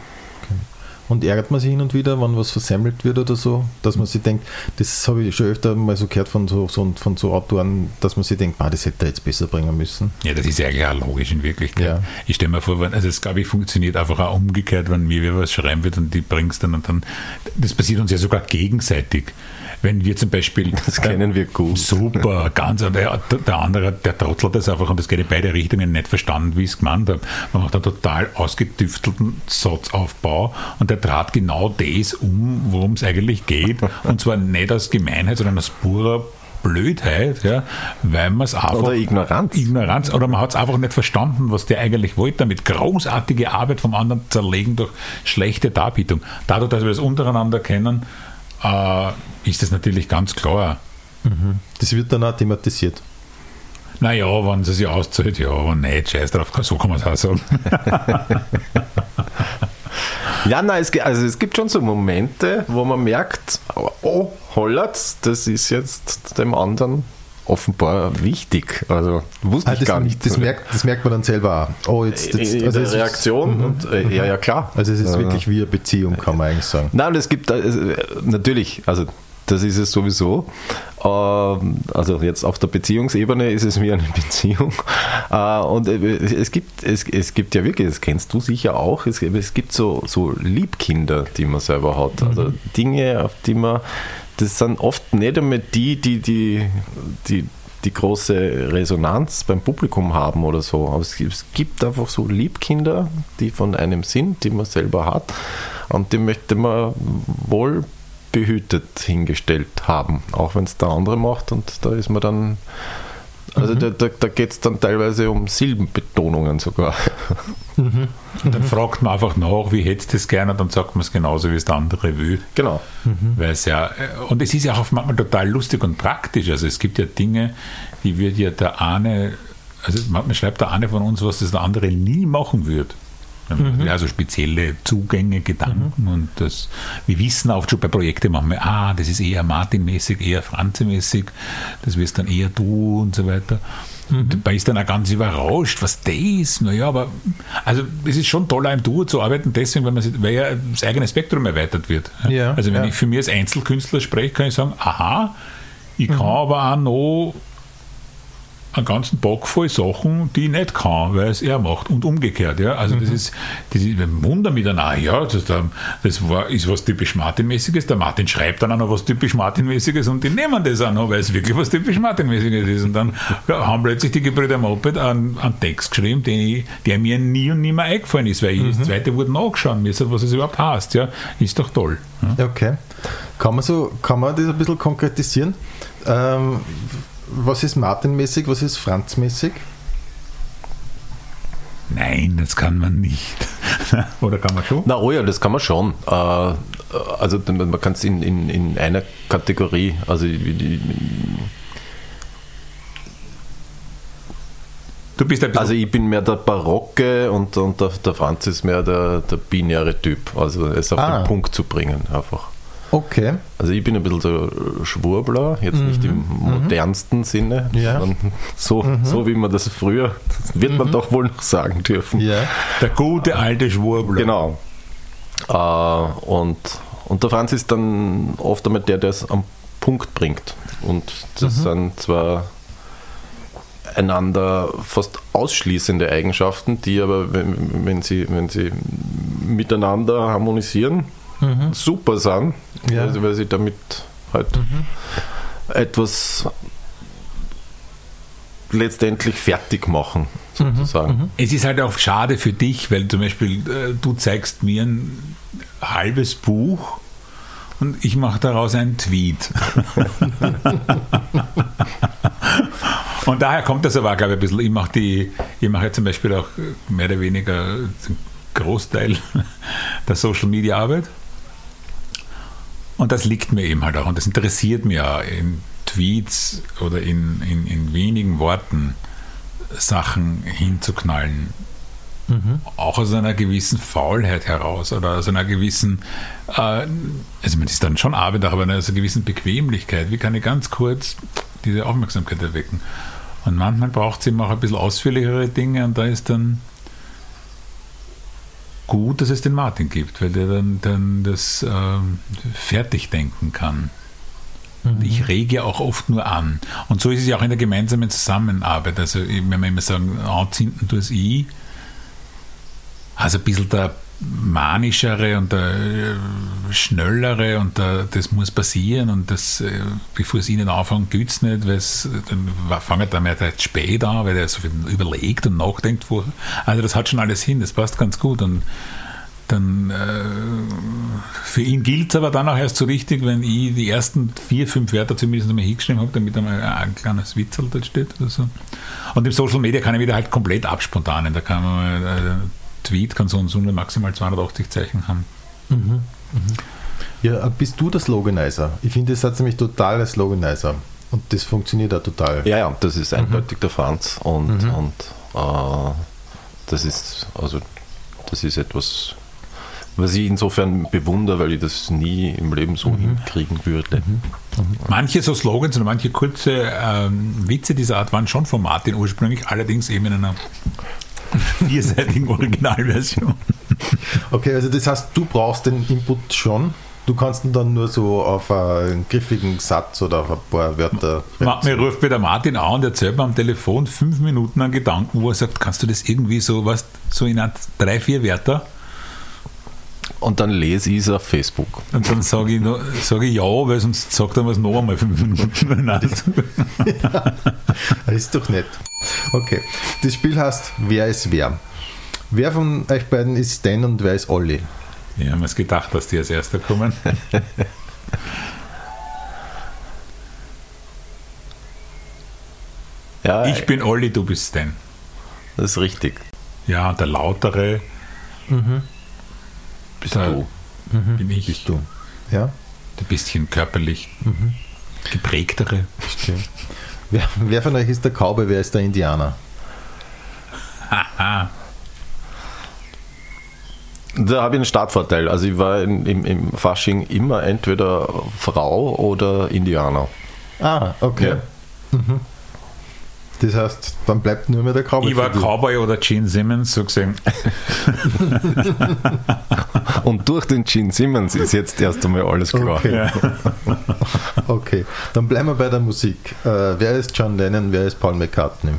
Und ärgert man sich hin und wieder, wenn was versemmelt wird oder so, dass man sich denkt, das habe ich schon öfter mal so gehört von so, so, von so Autoren, dass man sich denkt, ah, das hätte er jetzt besser bringen müssen.
Ja, das ist ja eigentlich auch logisch in Wirklichkeit.
Ja.
Ich stelle mir vor, wenn, also es glaube ich funktioniert einfach auch umgekehrt, wenn mir wer was schreiben wird und die bringst dann und dann, das passiert uns ja sogar gegenseitig. Wenn wir zum Beispiel *laughs*
Das kennen wir gut.
Super, ganz. Und der, der andere, der trottelt das einfach und das geht in beide Richtungen nicht verstanden, wie ich es gemeint habe. Man macht einen total ausgetüftelten Satzaufbau und der trat genau das um, worum es eigentlich geht. Und zwar nicht aus Gemeinheit, sondern aus purer Blödheit, ja, weil man es einfach.
Oder Ignoranz.
Ignoranz, oder man hat es einfach nicht verstanden, was der eigentlich wollte, damit großartige Arbeit vom anderen zerlegen durch schlechte Darbietung. Dadurch, dass wir das untereinander kennen, äh, ist das natürlich ganz klar.
Das wird dann auch thematisiert.
Naja, wenn sie sich auszahlt, ja, aber nicht, scheiß drauf, so kann man es auch sagen. *laughs*
Ja, nein, es, also es gibt schon so Momente, wo man merkt, oh, hollert's, das ist jetzt dem anderen offenbar wichtig. Also wusste
Ah,
ich
das,
gar nicht.
das, merkt, das merkt man dann selber auch. Oh, jetzt, jetzt,
in, in
also es ist-
Reaktion. Und, äh, ja, ja, klar.
Also es ist
Ja.
wirklich wie eine Beziehung, kann man eigentlich sagen.
Nein, und es gibt äh, natürlich, also das ist es sowieso. Ähm, also jetzt auf der Beziehungsebene ist es wie eine *laughs* Beziehung. Äh, und äh, es gibt, es, es gibt ja wirklich, das kennst du sicher auch, es, es gibt so, so Liebkinder, die man selber hat. Also Dinge, auf die man, das sind oft nicht einmal die, die, die, die die große Resonanz beim Publikum haben oder so. Aber es gibt, es gibt einfach so Liebkinder, die von einem sind, die man selber hat. Und die möchte man wohl behütet hingestellt haben, auch wenn es der andere macht und da ist man dann, also da, da, da geht es dann teilweise um Silbenbetonungen sogar.
Und dann fragt man einfach nach, wie hättest du es gerne, dann sagt man es genauso, wie es der andere will.
Genau.
Weil es ja, und es ist ja auch manchmal total lustig und praktisch. Also es gibt ja Dinge, die wird ja der eine, also manchmal schreibt der eine von uns was, das der andere nie machen wird. Also spezielle Zugänge, Gedanken und das, wir wissen oft schon bei Projekten manchmal, ah, das ist eher Martin-mäßig, eher Franze-mäßig, das wirst dann eher du und so weiter. Und man ist dann auch ganz überrascht, was das ist. Naja, aber also es ist schon toll, im Duo zu arbeiten, deswegen, weil, man, weil ja das eigene Spektrum erweitert wird.
Ja,
also wenn
ja.
ich für mich als Einzelkünstler spreche, kann ich sagen, aha, ich kann aber auch noch einen ganzen Bock voll Sachen, die ich nicht kann, weil es er macht und umgekehrt. Ja? Also das ist, das ist ein Wunder mit einer, ja, das, das war, ist was typisch Martin-mäßiges. Der Martin schreibt dann auch noch was typisch Martin-mäßiges und die nehmen das auch noch, weil es wirklich was typisch Martin-mäßiges ist. Und dann haben plötzlich die Gebrüder Moped einen, einen Text geschrieben, den ich, der mir nie und nimmer eingefallen ist, weil ich das zweite wurde nachschauen müssen, was es überhaupt heißt. Ja? Ist doch toll. Ja?
Okay. Kann man, so, kann man das ein bisschen konkretisieren? Ähm, was ist Martin-mäßig, was ist Franz-mäßig?
Nein, das kann man nicht. *laughs* Oder kann man schon?
Na, oh ja, das kann man schon. Äh, Also man kann es in, in, in einer Kategorie, also die, die,
Du bist ein
Also ich bin mehr der Barocke und, und der, der Franz ist mehr der, der binäre Typ. Also es auf
Ah.
den Punkt zu bringen einfach.
Okay.
Also ich bin ein bisschen so Schwurbler, jetzt nicht im modernsten Sinne,
Ja.
sondern so, so wie man das früher, das wird man doch wohl noch sagen dürfen.
Ja.
der gute alte Schwurbler.
Genau. Äh, und, und der Franz ist dann oft einmal der, der es am Punkt bringt. Und das sind zwar einander fast ausschließende Eigenschaften, die aber, wenn, wenn, sie, wenn sie miteinander harmonisieren, super sind,
Ja.
weil, sie- weil sie damit halt etwas letztendlich fertig machen, sozusagen.
Es ist halt auch schade für dich, weil zum Beispiel äh, du zeigst mir ein halbes Buch und ich mache daraus einen Tweet. *laughs* und daher kommt das aber, auch, glaube ich, ein bisschen. Ich mache die, ich mache ja zum Beispiel auch mehr oder weniger den Großteil der Social Media Arbeit. Und das liegt mir eben halt auch. Und das interessiert mich auch in Tweets oder in, in, in wenigen Worten Sachen hinzuknallen. Auch aus einer gewissen Faulheit heraus oder aus einer gewissen, äh, also man ist dann schon Arbeit, aber aus einer gewissen Bequemlichkeit. Wie kann ich ganz kurz diese Aufmerksamkeit erwecken? Und manchmal braucht es eben auch ein bisschen ausführlichere Dinge und da ist dann gut, dass es den Martin gibt, weil der dann, dann das ähm, fertig denken kann. Und ich rege ja auch oft nur an. Und so ist es ja auch in der gemeinsamen Zusammenarbeit. Also, wenn wir immer sagen, anzünden tue es ich, also ein bisschen der manischere und der äh, schnellere und der, das muss passieren und das, äh, bevor es ihnen anfangen, gibt es nicht, weil dann fangen dann mehr spät an, weil er so viel überlegt und nachdenkt. Wo, also das hat schon alles hin, das passt ganz gut und dann äh, für ihn gilt es aber dann auch erst so richtig, wenn ich die ersten vier, fünf Wörter zumindest einmal hingeschrieben habe, damit einmal ein kleines Witzel da steht oder so. Und im Social Media kann ich wieder halt komplett abspontanen. Da kann man äh, Tweet kann so und so nur maximal 280 Zeichen haben.
Ja, bist du der Sloganizer? Ich finde, das hat nämlich total der Sloganizer. Und das funktioniert auch total.
Ja, ja, das ist eindeutig der Franz und, und äh, das ist also das ist etwas, was ich insofern bewundere, weil ich das nie im Leben so hinkriegen würde.
Manche so Slogans oder manche kurze ähm, Witze dieser Art waren schon von Martin ursprünglich, allerdings eben in einer vierseitigen Originalversion.
Okay, also das heißt, du brauchst den Input schon. Du kannst ihn dann nur so auf einen griffigen Satz oder auf ein paar Wörter.
Mir ruft mir der Martin an und erzählt mir am Telefon fünf Minuten an Gedanken, wo er sagt, kannst du das irgendwie so, was, so in drei, vier Wörter?
und dann lese ich es auf Facebook.
Und dann sage ich, sag ich ja, weil sonst sagt er mir es noch einmal fünf Minuten.
ja, ist doch nett. Okay, das Spiel heißt Wer ist wer? Wer von euch beiden ist Stan und wer ist Olli?
Ja, haben es gedacht, dass die als Erster kommen. *laughs*
ja,
ich bin Olli, du bist Stan.
Das ist richtig.
Ja, der Lautere. Mhm.
Bist
Der-
du.
bin ich.
Bist du. Ja?
Der bisschen körperlich geprägtere.
Stimmt. Wer, wer von euch ist der Cowboy, wer ist der Indianer?
Haha.
Da habe ich einen Startvorteil. Also ich war im, im, im Fasching immer entweder Frau oder Indianer.
Ah, okay.
Ja.
Mhm. Das heißt, dann bleibt nur mehr der Cowboy.
Ich war
für dich.
Cowboy oder Gene Simmons, so gesehen. *laughs*
Und durch den Gene Simmons ist jetzt erst einmal alles klar.
Okay. *laughs* okay, dann bleiben wir bei der Musik. Äh, wer ist John Lennon, wer ist Paul McCartney?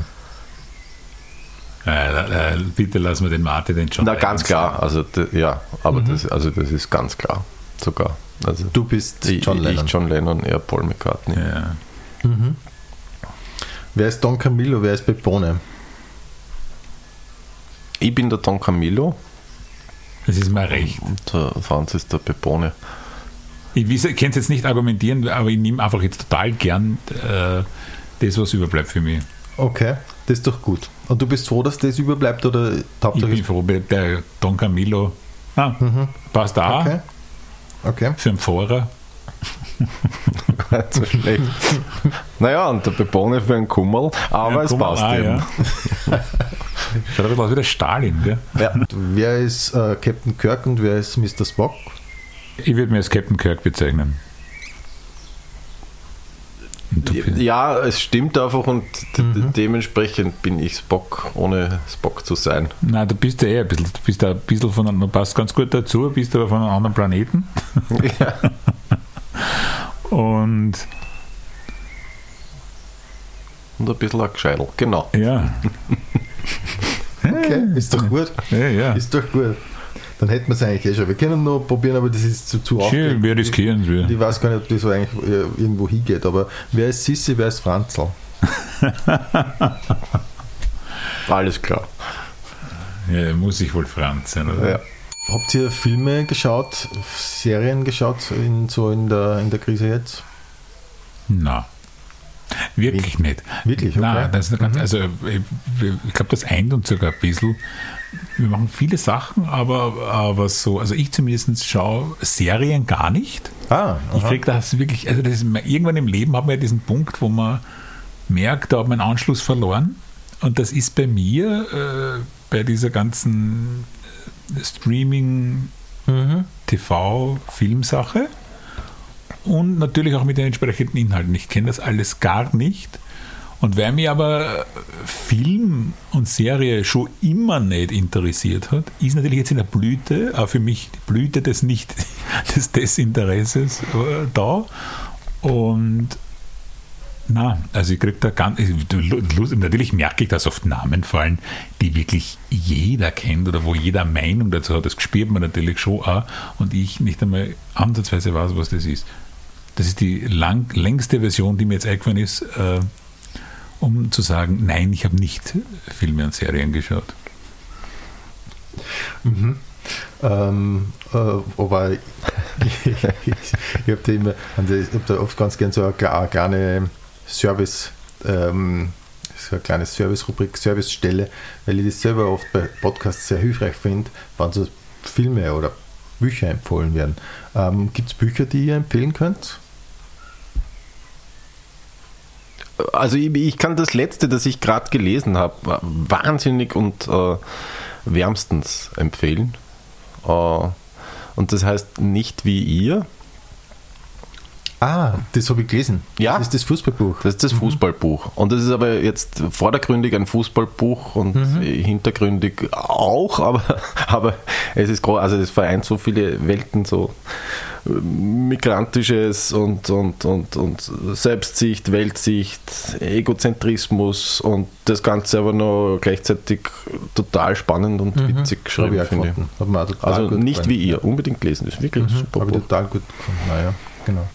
Äh, äh, bitte lassen wir den Martin den John
Na, ganz
Lennon
klar. Also, ja, aber das, also das ist ganz klar. Sogar. Also,
Du bist
ich,
John Lennon.
Ich John Lennon, er Paul McCartney.
Ja.
Wer ist Don Camillo, wer ist Pepone?
Ich bin der Don Camillo
Das ist mir recht.
und der Franz ist der Pepone.
Ich kann es jetzt nicht argumentieren, aber ich nehme einfach jetzt total gern äh, das, was überbleibt für mich.
Okay, das ist doch gut. Und du bist froh, dass das überbleibt oder
Ich
Hauptsache
bin froh, der Don Camillo ah, passt auch
Okay. Okay.
für einen Fahrer. *laughs*
Nicht so schlecht. Naja, und der Pepone für einen Kummerl, aber
Ja,
es
mal,
passt
ah,
eben.
ja. *laughs* Schaut ein bisschen aus wie der Stalin. Gell?
Ja.
Wer ist äh, Captain Kirk und wer ist Mr. Spock?
Ich würde mir als Captain Kirk bezeichnen.
Ja, es stimmt einfach und de- de- dementsprechend bin ich Spock, ohne Spock zu sein.
Nein, du bist ja eh ein bisschen, du bist ein bisschen von einem, du passt ganz gut dazu, bist aber von einem anderen Planeten. *laughs*
ja.
Und
Und ein bisschen ein Gescheidel, genau.
ja, *laughs*
Okay, ist doch gut.
ja, ja.
Ist doch gut. Dann hätten wir es eigentlich eh schon. Wir können noch probieren, aber das ist zu, zu aufregend.
wir riskieren es.
Ich weiß gar nicht, ob das eigentlich äh, irgendwo hingeht, aber wer ist Sissi, wer ist Franzl? *laughs*
Alles klar.
Ja, muss ich wohl Franz sein, oder?
Ja.
Habt ihr Filme geschaut, Serien geschaut, in, so in der, in der Krise jetzt?
Na. Wirklich nicht.
Wirklich, okay.
Nein, das ist ganz, also ich, ich glaube, das eint uns sogar ein bisschen. Wir machen viele Sachen, aber, aber so, also ich zumindest schaue Serien gar nicht.
Ah,
Ich kriege das wirklich, also das ist, irgendwann im Leben haben wir ja diesen Punkt, wo man merkt, da hat man einen Anschluss verloren. Und das ist bei mir, äh, bei dieser ganzen äh, Streaming,
Mhm.
TV, Filmsache und natürlich auch mit den entsprechenden Inhalten. Ich kenne das alles gar nicht. Und weil mich aber Film und Serie schon immer nicht interessiert hat, ist natürlich jetzt in der Blüte, auch für mich die Blüte des nicht *laughs* des Desinteresses äh, da. Und na, also ich kriege da ganz, natürlich merke ich, dass oft Namen fallen, die wirklich jeder kennt oder wo jeder Meinung dazu hat. Das spürt man natürlich schon auch und ich nicht einmal ansatzweise weiß, was das ist. Das ist die lang, längste Version, die mir jetzt eingefallen ist, äh, um zu sagen, nein, ich habe nicht Filme und Serien geschaut.
Ähm, äh, aber *laughs* ich, ich, ich habe da hab da oft ganz gern so eine, kle- eine kleine Service, ähm, so eine kleine Service-Rubrik, Servicestelle, weil ich das selber oft bei Podcasts sehr hilfreich finde, wenn so Filme oder Bücher empfohlen werden. Ähm, Gibt es Bücher, die ihr empfehlen könnt?
Also ich, ich kann das letzte, das ich gerade gelesen habe, wahnsinnig und äh, wärmstens empfehlen. Äh, und das heißt nicht wie ihr.
Ah, das habe ich gelesen.
Ja.
Das ist das Fußballbuch.
Das ist das Fußballbuch. Und das ist aber jetzt vordergründig ein Fußballbuch und hintergründig auch, aber, *laughs* aber es ist groß, also es vereint so viele Welten, so migrantisches und, und, und, und Selbstsicht, Weltsicht, Egozentrismus und das Ganze aber noch gleichzeitig total spannend und witzig
Habe
geschrieben,
ich
finde ich. Also nicht wie ihr, unbedingt lesen, das ist wirklich ein super
Habe ich total gut gefunden. Naja, genau.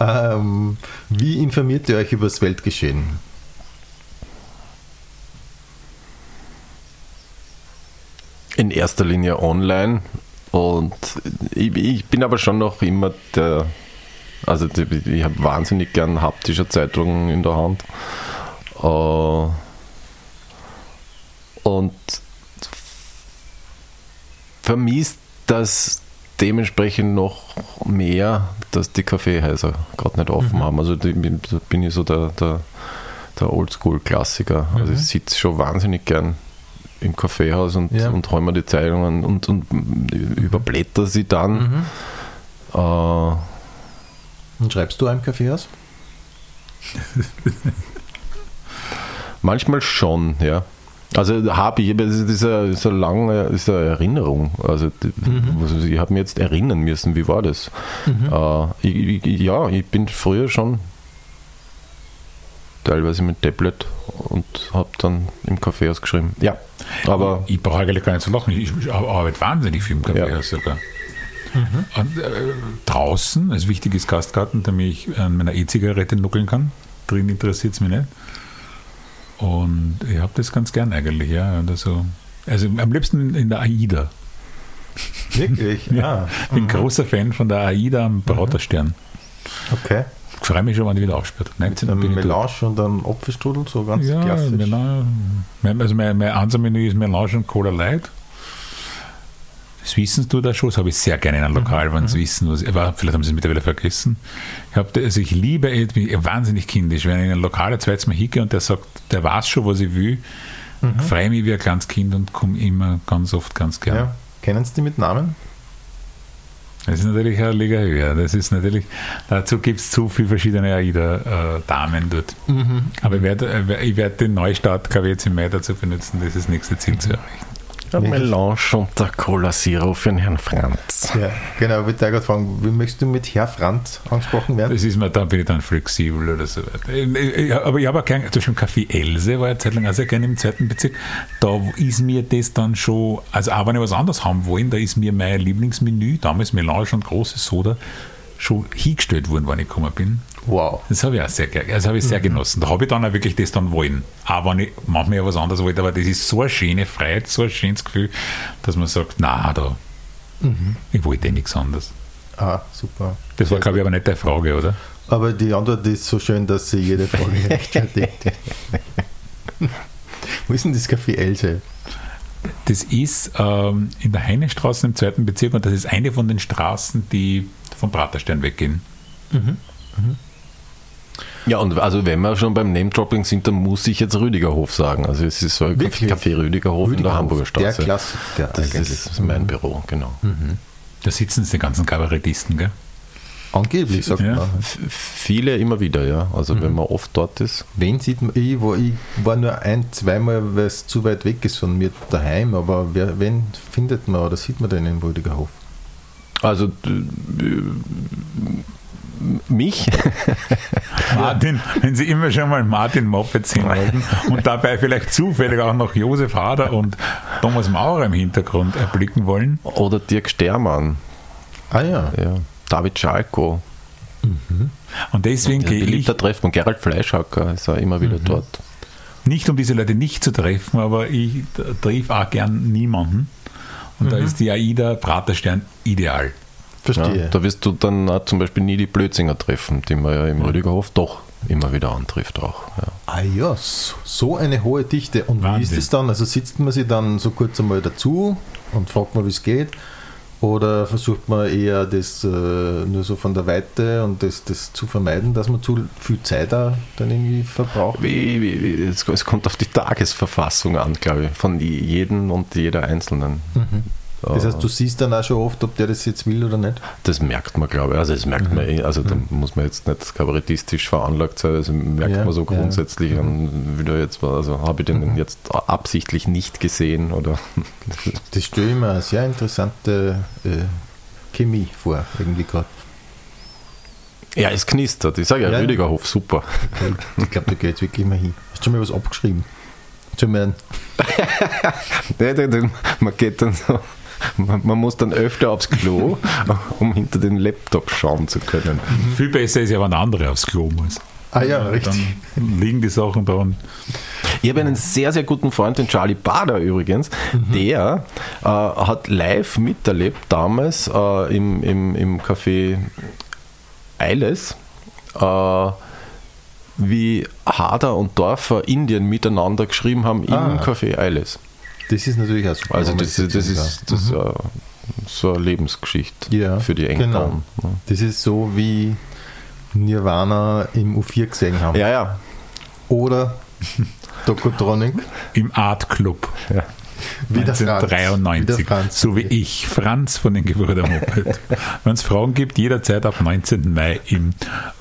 Ähm, wie informiert ihr euch über das Weltgeschehen?
In erster Linie online und ich, ich bin aber schon noch immer der, also ich habe wahnsinnig gern haptische Zeitungen in der Hand Äh, und vermisst das dementsprechend noch mehr, dass die Kaffeehäuser gerade nicht offen
Mhm.
haben. Also die, da bin ich so der, der, der Oldschool-Klassiker. Also
Mhm.
ich sitze schon wahnsinnig gern im Kaffeehaus und,
Ja.
und hol mir die Zeitungen und, und überblätter sie dann.
Mhm.
Äh,
Und schreibst du einem Kaffeehaus? *laughs*
Manchmal schon, ja. Also habe ich, aber das ist eine, so lange ist eine Erinnerung. Also
Mhm.
ich habe mir jetzt erinnern müssen, wie war das? Äh, ich, ich, ja, ich bin früher schon teilweise mit Tablet und habe dann im Kaffeehaus geschrieben. Ja, aber
ich brauche eigentlich gar nicht zu lachen. Ich, ich arbeite wahnsinnig viel im Kaffeehaus sogar. Und, äh, draußen, als wichtiges Gastgarten, damit ich an meiner E-Zigarette nuckeln kann. Drin interessiert es mich nicht. Und ich habe das ganz gern eigentlich, ja. Also, also am liebsten in der AIDA.
Wirklich?
Ja. Ich bin großer Fan von der AIDA am Beraterstern.
Okay.
Ich freue mich schon, wann die wieder aufsperrt. 19.
Ein
bin ich dort.
Melange und ein Apfelstrudel, so ganz
Ja,
klassisch.
Melange. Also mein, mein Ansatzmenü ist Melange und Cola Light. Das wissen du da schon, das habe ich sehr gerne in einem Lokal, wenn sie wissen, was, aber vielleicht haben sie es mittlerweile vergessen. Ich, hab, also ich liebe, ich bin wahnsinnig kindisch, wenn ich in ein Lokal ein zweites Mal hingehe und der sagt, der weiß schon, was ich will, freue mich wie ein kleines Kind und komme immer ganz oft ganz gern.
Ja. Kennen Sie die mit Namen?
Das ist natürlich eine Liga höher. Das ist natürlich, dazu gibt es zu viele verschiedene AIDA-Damen dort. Aber ich werde ich werd den Neustart, glaube ich, jetzt im Mai dazu benutzen, dieses nächste Ziel zu erreichen.
Ja, Melange und der Cola Zero für den Herrn Franz.
Ja. Genau, ich wollte gerade fragen, wie möchtest du mit Herr Franz angesprochen werden?
Das ist mir, da bin ich dann flexibel oder so weiter. Ich- ich- Aber ich habe auch gern, zum Beispiel Café Else war eine Zeit lang auch sehr gerne im zweiten Bezirk. Da ist mir das dann schon, also auch wenn ich was anderes haben wollen, da ist mir mein Lieblingsmenü, damals Melange und große Soda, schon hingestellt worden, wann ich gekommen bin.
Wow.
Das habe ich auch sehr, das habe ich sehr genossen. Da habe ich dann auch wirklich das dann wollen. Auch wenn ich manchmal ja was anderes wollte, aber das ist so eine schöne Freiheit, so ein schönes Gefühl, dass man sagt, na da, ich wollte eh nichts anderes.
Ah, super.
Das war, glaube ich, aber nicht deine Frage, oder?
Aber die Antwort ist so schön, dass sie jede Frage *laughs* rechtfertigt. Wo ist denn das Café Else?
Das ist ähm, in der Heinestraße im zweiten Bezirk und das ist eine von den Straßen, die vom Praterstern weggehen.
Ja, und also wenn wir schon beim Name-Dropping sind, dann muss ich jetzt Rüdigerhof sagen. Also es ist so ein
Wirklich?
Café Rüdigerhof, in der Hamburger
Der
Straße.
Klassiker
das
eigentlich.
ist mein Büro, genau.
Da sitzen die ganzen Kabarettisten, gell?
Angeblich, sagt
Ja.
man.
Viele immer wieder, ja. Also wenn man oft dort ist.
Wen sieht man? Ich war, ich war nur ein, zweimal, weil es zu weit weg ist von mir daheim, aber wer, wen findet man oder sieht man denn in Rüdigerhof?
Also äh, mich, *laughs*
Martin, wenn Sie immer schon mal Martin Moppet sehen wollten und dabei vielleicht zufällig auch noch Josef Hader und Thomas Maurer im Hintergrund erblicken wollen.
oder Dirk Stermann,
Ah ja,
ja. David Schalko,
Und deswegen
der
gehe ich
beliebter Treffpunkt. Gerald Fleischhacker ist auch immer wieder dort.
nicht, um diese Leute nicht zu treffen, aber ich treffe auch gern niemanden. Und da ist die AIDA Praterstern ideal.
Verstehe.
Ja, da wirst du dann auch zum Beispiel nie die Blödzinger treffen, die man ja im Rüdigerhof doch immer wieder antrifft auch. Ja.
Ah ja, so, eine hohe Dichte. Und wie ist
Wahnsinn.
es dann? Also sitzt man sich dann so kurz einmal dazu und fragt mal, wie es geht? Oder versucht man eher das äh, nur so von der Weite und das, das zu vermeiden, dass man zu viel Zeit da dann irgendwie verbraucht?
Wie, wie, wie, es, es kommt auf die Tagesverfassung an, glaube ich, von jedem und jeder Einzelnen.
Das heißt, du siehst dann auch schon oft, ob der das jetzt will oder nicht.
Das merkt man, glaube ich. Also das merkt man eh. Also da muss man jetzt nicht kabarettistisch veranlagt sein. Also merkt
Ja,
man so
ja.
grundsätzlich an, wie der jetzt war. Also habe ich den jetzt absichtlich nicht gesehen oder *laughs*
Das stelle ich mir eine sehr interessante äh, Chemie vor, irgendwie gerade.
ja, es knistert. Ich sage ja,
Ja.
Rüdigerhof, super.
Ich glaube, da geht es wirklich mal hin. Hast du schon mal was abgeschrieben? *laughs*
Nee, nee, nee, man geht dann so. Man, man muss dann öfter aufs Klo, *laughs* um hinter den Laptop schauen zu können.
Viel besser ist ja, wenn andere aufs Klo muss.
Ah ja, richtig.
Dann liegen die Sachen da und
Ich habe einen sehr, sehr guten Freund, den Charlie Bader übrigens, der äh, hat live miterlebt damals äh, im, im, im Café Eiles, äh, wie Hader und Dorfer Indien miteinander geschrieben haben im
Ah.
Café Eiles.
Das ist natürlich auch super.
Also das, das
dazu
ist das ja so eine Lebensgeschichte
Ja,
für die
genau.
Enkeln.
Das ist so wie Nirvana im U4 gesehen haben.
Ja, ja.
Oder Tokotronic.
Im Art Club.
ja.
Wie der Franz.
1993.
Wie der Franz.
So wie ich, Franz von den Gebrüder Moped. *laughs* Wenn es Fragen gibt, jederzeit ab 19. Mai im,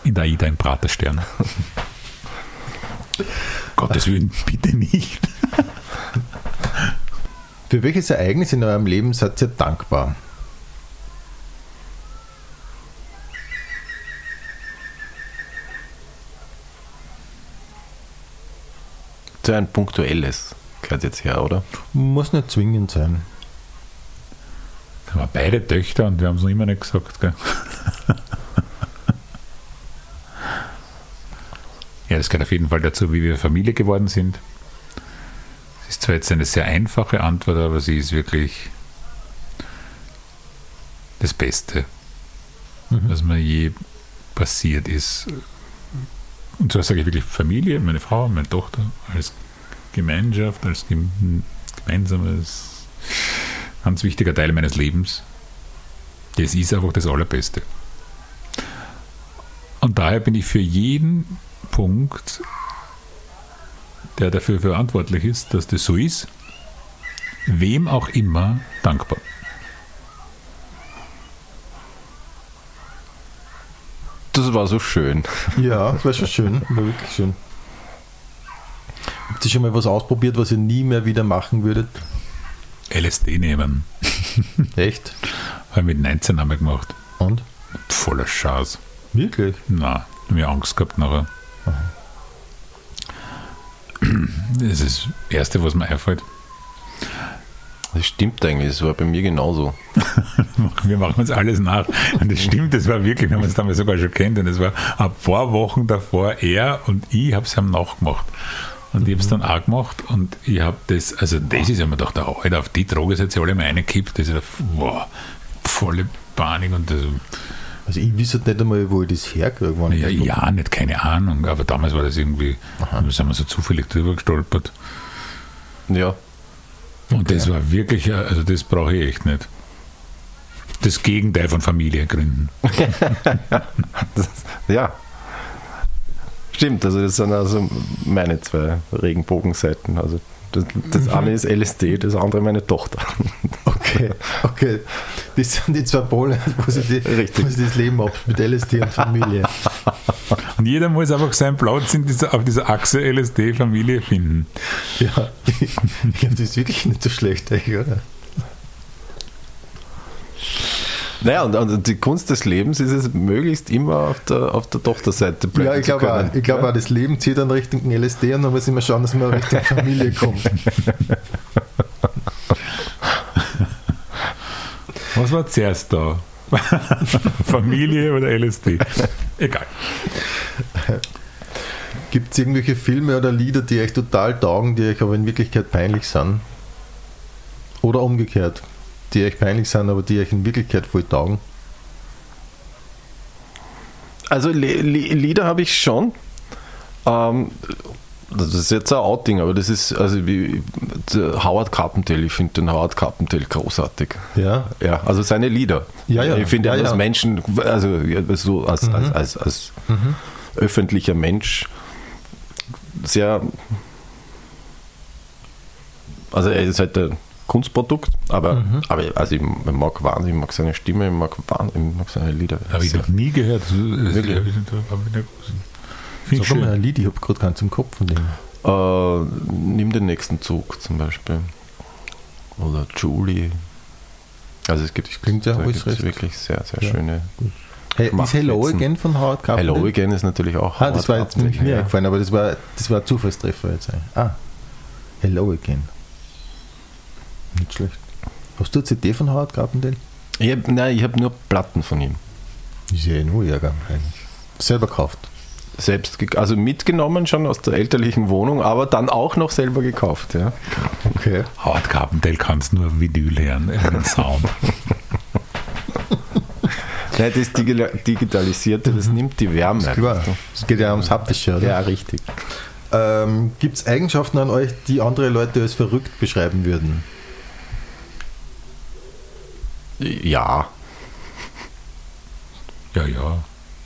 in der AIDA im Praterstern. *laughs* Gottes Willen, bitte nicht.
Für welches Ereignis in eurem Leben seid ihr dankbar?
So ein punktuelles gehört jetzt her, oder?
Muss nicht zwingend sein.
Da haben wir beide Töchter und wir haben es noch immer nicht gesagt. Gell? *laughs* ja, das gehört auf jeden Fall dazu, wie wir Familie geworden sind. Ist zwar jetzt eine sehr einfache Antwort, aber sie ist wirklich das Beste, was mir je passiert ist. Und zwar sage ich wirklich Familie, meine Frau, meine Tochter, als Gemeinschaft, als gem- gemeinsames ganz wichtiger Teil meines Lebens. Das ist einfach das Allerbeste. Und daher bin ich für jeden Punkt, der dafür verantwortlich ist, dass das so ist, wem auch immer dankbar.
Das war so schön.
Ja, das war schon schön. War wirklich schön. Habt ihr schon mal was ausprobiert, was ihr nie mehr wieder machen würdet?
LSD nehmen. *laughs*
Echt?
Habe ich mit 19 einmal gemacht.
Und?
Voller Schaß.
Wirklich?
Na, mir Angst gehabt nachher. Das ist das Erste, was mir einfällt.
Das stimmt eigentlich, das war bei mir genauso. *laughs*
Wir machen uns alles nach. Und das stimmt, das war wirklich, wir haben uns damals sogar schon kennt. Und es war ein paar Wochen davor, er und ich habe es ihm nachgemacht. Und ich habe es dann auch gemacht und ich habe das, also das ist ja mir gedacht, Alter, auf die Droge seid ihr alle mal reingekippt. Das ist ja boah, volle Panik und das,
Also ich wüsste nicht einmal, wo ich das herkriege. wann ich
ja, nicht, keine Ahnung, aber damals war das irgendwie, da sind wir so zufällig drüber gestolpert.
Ja.
Und das war wirklich, also das brauche ich echt nicht. Das Gegenteil von Familie gründen. *laughs*
Das, ja. Stimmt, also das sind also meine zwei Regenbogenseiten. Also das, das eine ist LSD, das andere meine Tochter. *laughs*
Okay, okay. Das sind die zwei Pole, wo die, sich das Leben ab mit LSD und Familie.
Und jeder muss einfach seinen Platz in dieser, auf dieser Achse LSD-Familie finden.
Ja, ich, ich glaube, das ist wirklich nicht so schlecht, eigentlich, oder?
Naja, und, und die Kunst des Lebens ist es, möglichst immer auf der, auf der Tochterseite bleiben
Ja, ich
zu
glaube
können.
auch. Ich glaube auch, das Leben zieht dann Richtung LSD und dann muss ich mal schauen, dass man Richtung Familie kommt. *laughs*
Was war zuerst da? *laughs* Familie oder LSD? Egal.
Gibt es irgendwelche Filme oder Lieder, die euch total taugen, die euch aber in Wirklichkeit peinlich sind? Oder umgekehrt, die euch peinlich sind, aber die euch in Wirklichkeit voll taugen?
Also Le Le Lieder habe ich schon. Ähm, das ist jetzt ein Outing, aber das ist also wie der Howard Carpendale. Ich finde den Howard Carpendale großartig.
Ja,
Ja, also seine Lieder.
Ja, ja.
Ich finde
Ja,
als
ja.
Menschen, also so als,
Mhm.
als, als, als öffentlicher Mensch sehr. Also er ist halt ein Kunstprodukt, aber,
Mhm.
aber also ich mag wahnsinnig, ich mag seine Stimme, ich mag, wahnsinnig, ich mag seine Lieder.
Habe ich noch nie gehört.
Wirklich?
Ich
sag mal
schön.
ein Lied, ich habe gerade keins im Kopf von dem.
Äh, nimm den nächsten Zug zum Beispiel. Oder Julie. Also es gibt,
klingt ja alles recht.
wirklich sehr, sehr
Ja.
schöne.
Hey, ist Hello. Again von Howard Carpendale?
Hello Again ist natürlich auch.
Ah, das
Howard
war jetzt
Carpendale,
mir
ja.
eingefallen, aber das war, das war ein Zufallstreffer jetzt. Ah, Hello Again. Nicht schlecht. Hast du eine CD von Howard Carpendale?
Ich hab, nein, ich habe nur Platten von ihm.
Ist ja nur Ärger eigentlich. Selber gekauft.
Selbst, also mitgenommen schon aus der elterlichen Wohnung, aber dann auch noch selber gekauft. Ja.
Okay.
Howard Carpendale kann es nur Vinyl hören, den Sound. *laughs*
Nein, das Digi- Digitalisierte, das nimmt die Wärme.
Klar, es geht ja ums Haptische, oder?
Ja, richtig.
Ähm, Gibt es Eigenschaften an euch, die andere Leute als verrückt beschreiben würden?
Ja.
Ja, ja.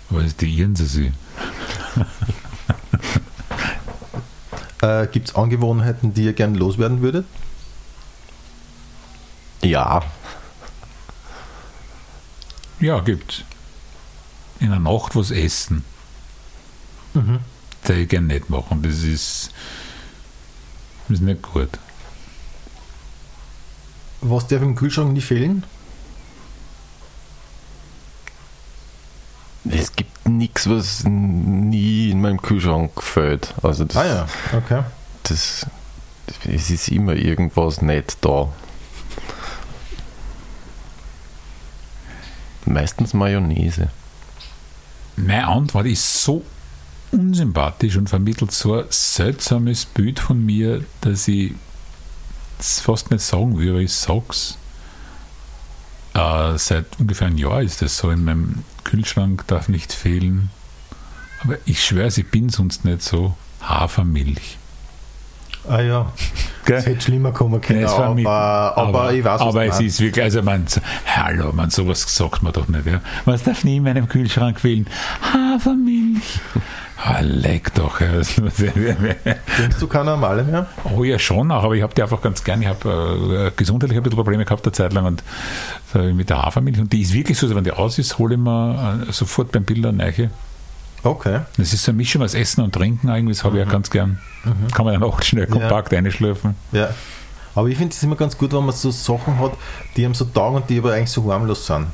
Aber das dienen sie sich. *laughs*
Äh, Gibt es Angewohnheiten, die ihr gern loswerden würdet?
Ja.
Ja, gibt's. In der Nacht was essen. Das ich gern nicht machen. Das ist, das ist nicht gut.
Was darf im Kühlschrank nie fehlen?
Es gibt nichts, was nie in meinem Kühlschrank fällt. Also das,
Ah ja, okay.
das, es ist immer irgendwas nicht da. Meistens Mayonnaise.
Meine Antwort ist so unsympathisch und vermittelt so ein seltsames Bild von mir, dass ich es fast nicht sagen will, aber ich sag's. Äh, seit ungefähr einem Jahr ist das so. In meinem Kühlschrank darf nicht fehlen. Aber ich schwöre, ich bin sonst nicht so. Hafermilch.
Ah ja, es hätte schlimmer kommen können,
war
aber,
mit-
aber, ich weiß,
aber es
meinst.
ist wirklich, also man, hallo, man, sowas sagt man doch nicht. Ja. Was darf nie in meinem Kühlschrank fehlen? Hafermilch. *laughs* Ah, leck doch.
Trinkst du keine normale mehr?
Oh ja, schon auch, aber ich habe die einfach ganz gern. Ich habe äh, gesundheitlich ein bisschen Probleme gehabt eine Zeit lang und äh, mit der Hafermilch. Und die ist wirklich so, wenn die aus ist, hole ich mir äh, sofort beim Bild eine neue.
Okay.
Das ist so eine Mischung aus Essen und Trinken eigentlich, das habe ich ja ganz gern. Kann man dann auch schnell kompakt einschlürfen.
Ja. Aber ich finde es immer ganz gut, wenn man so Sachen hat, die einem so taugen und die aber eigentlich so harmlos sind.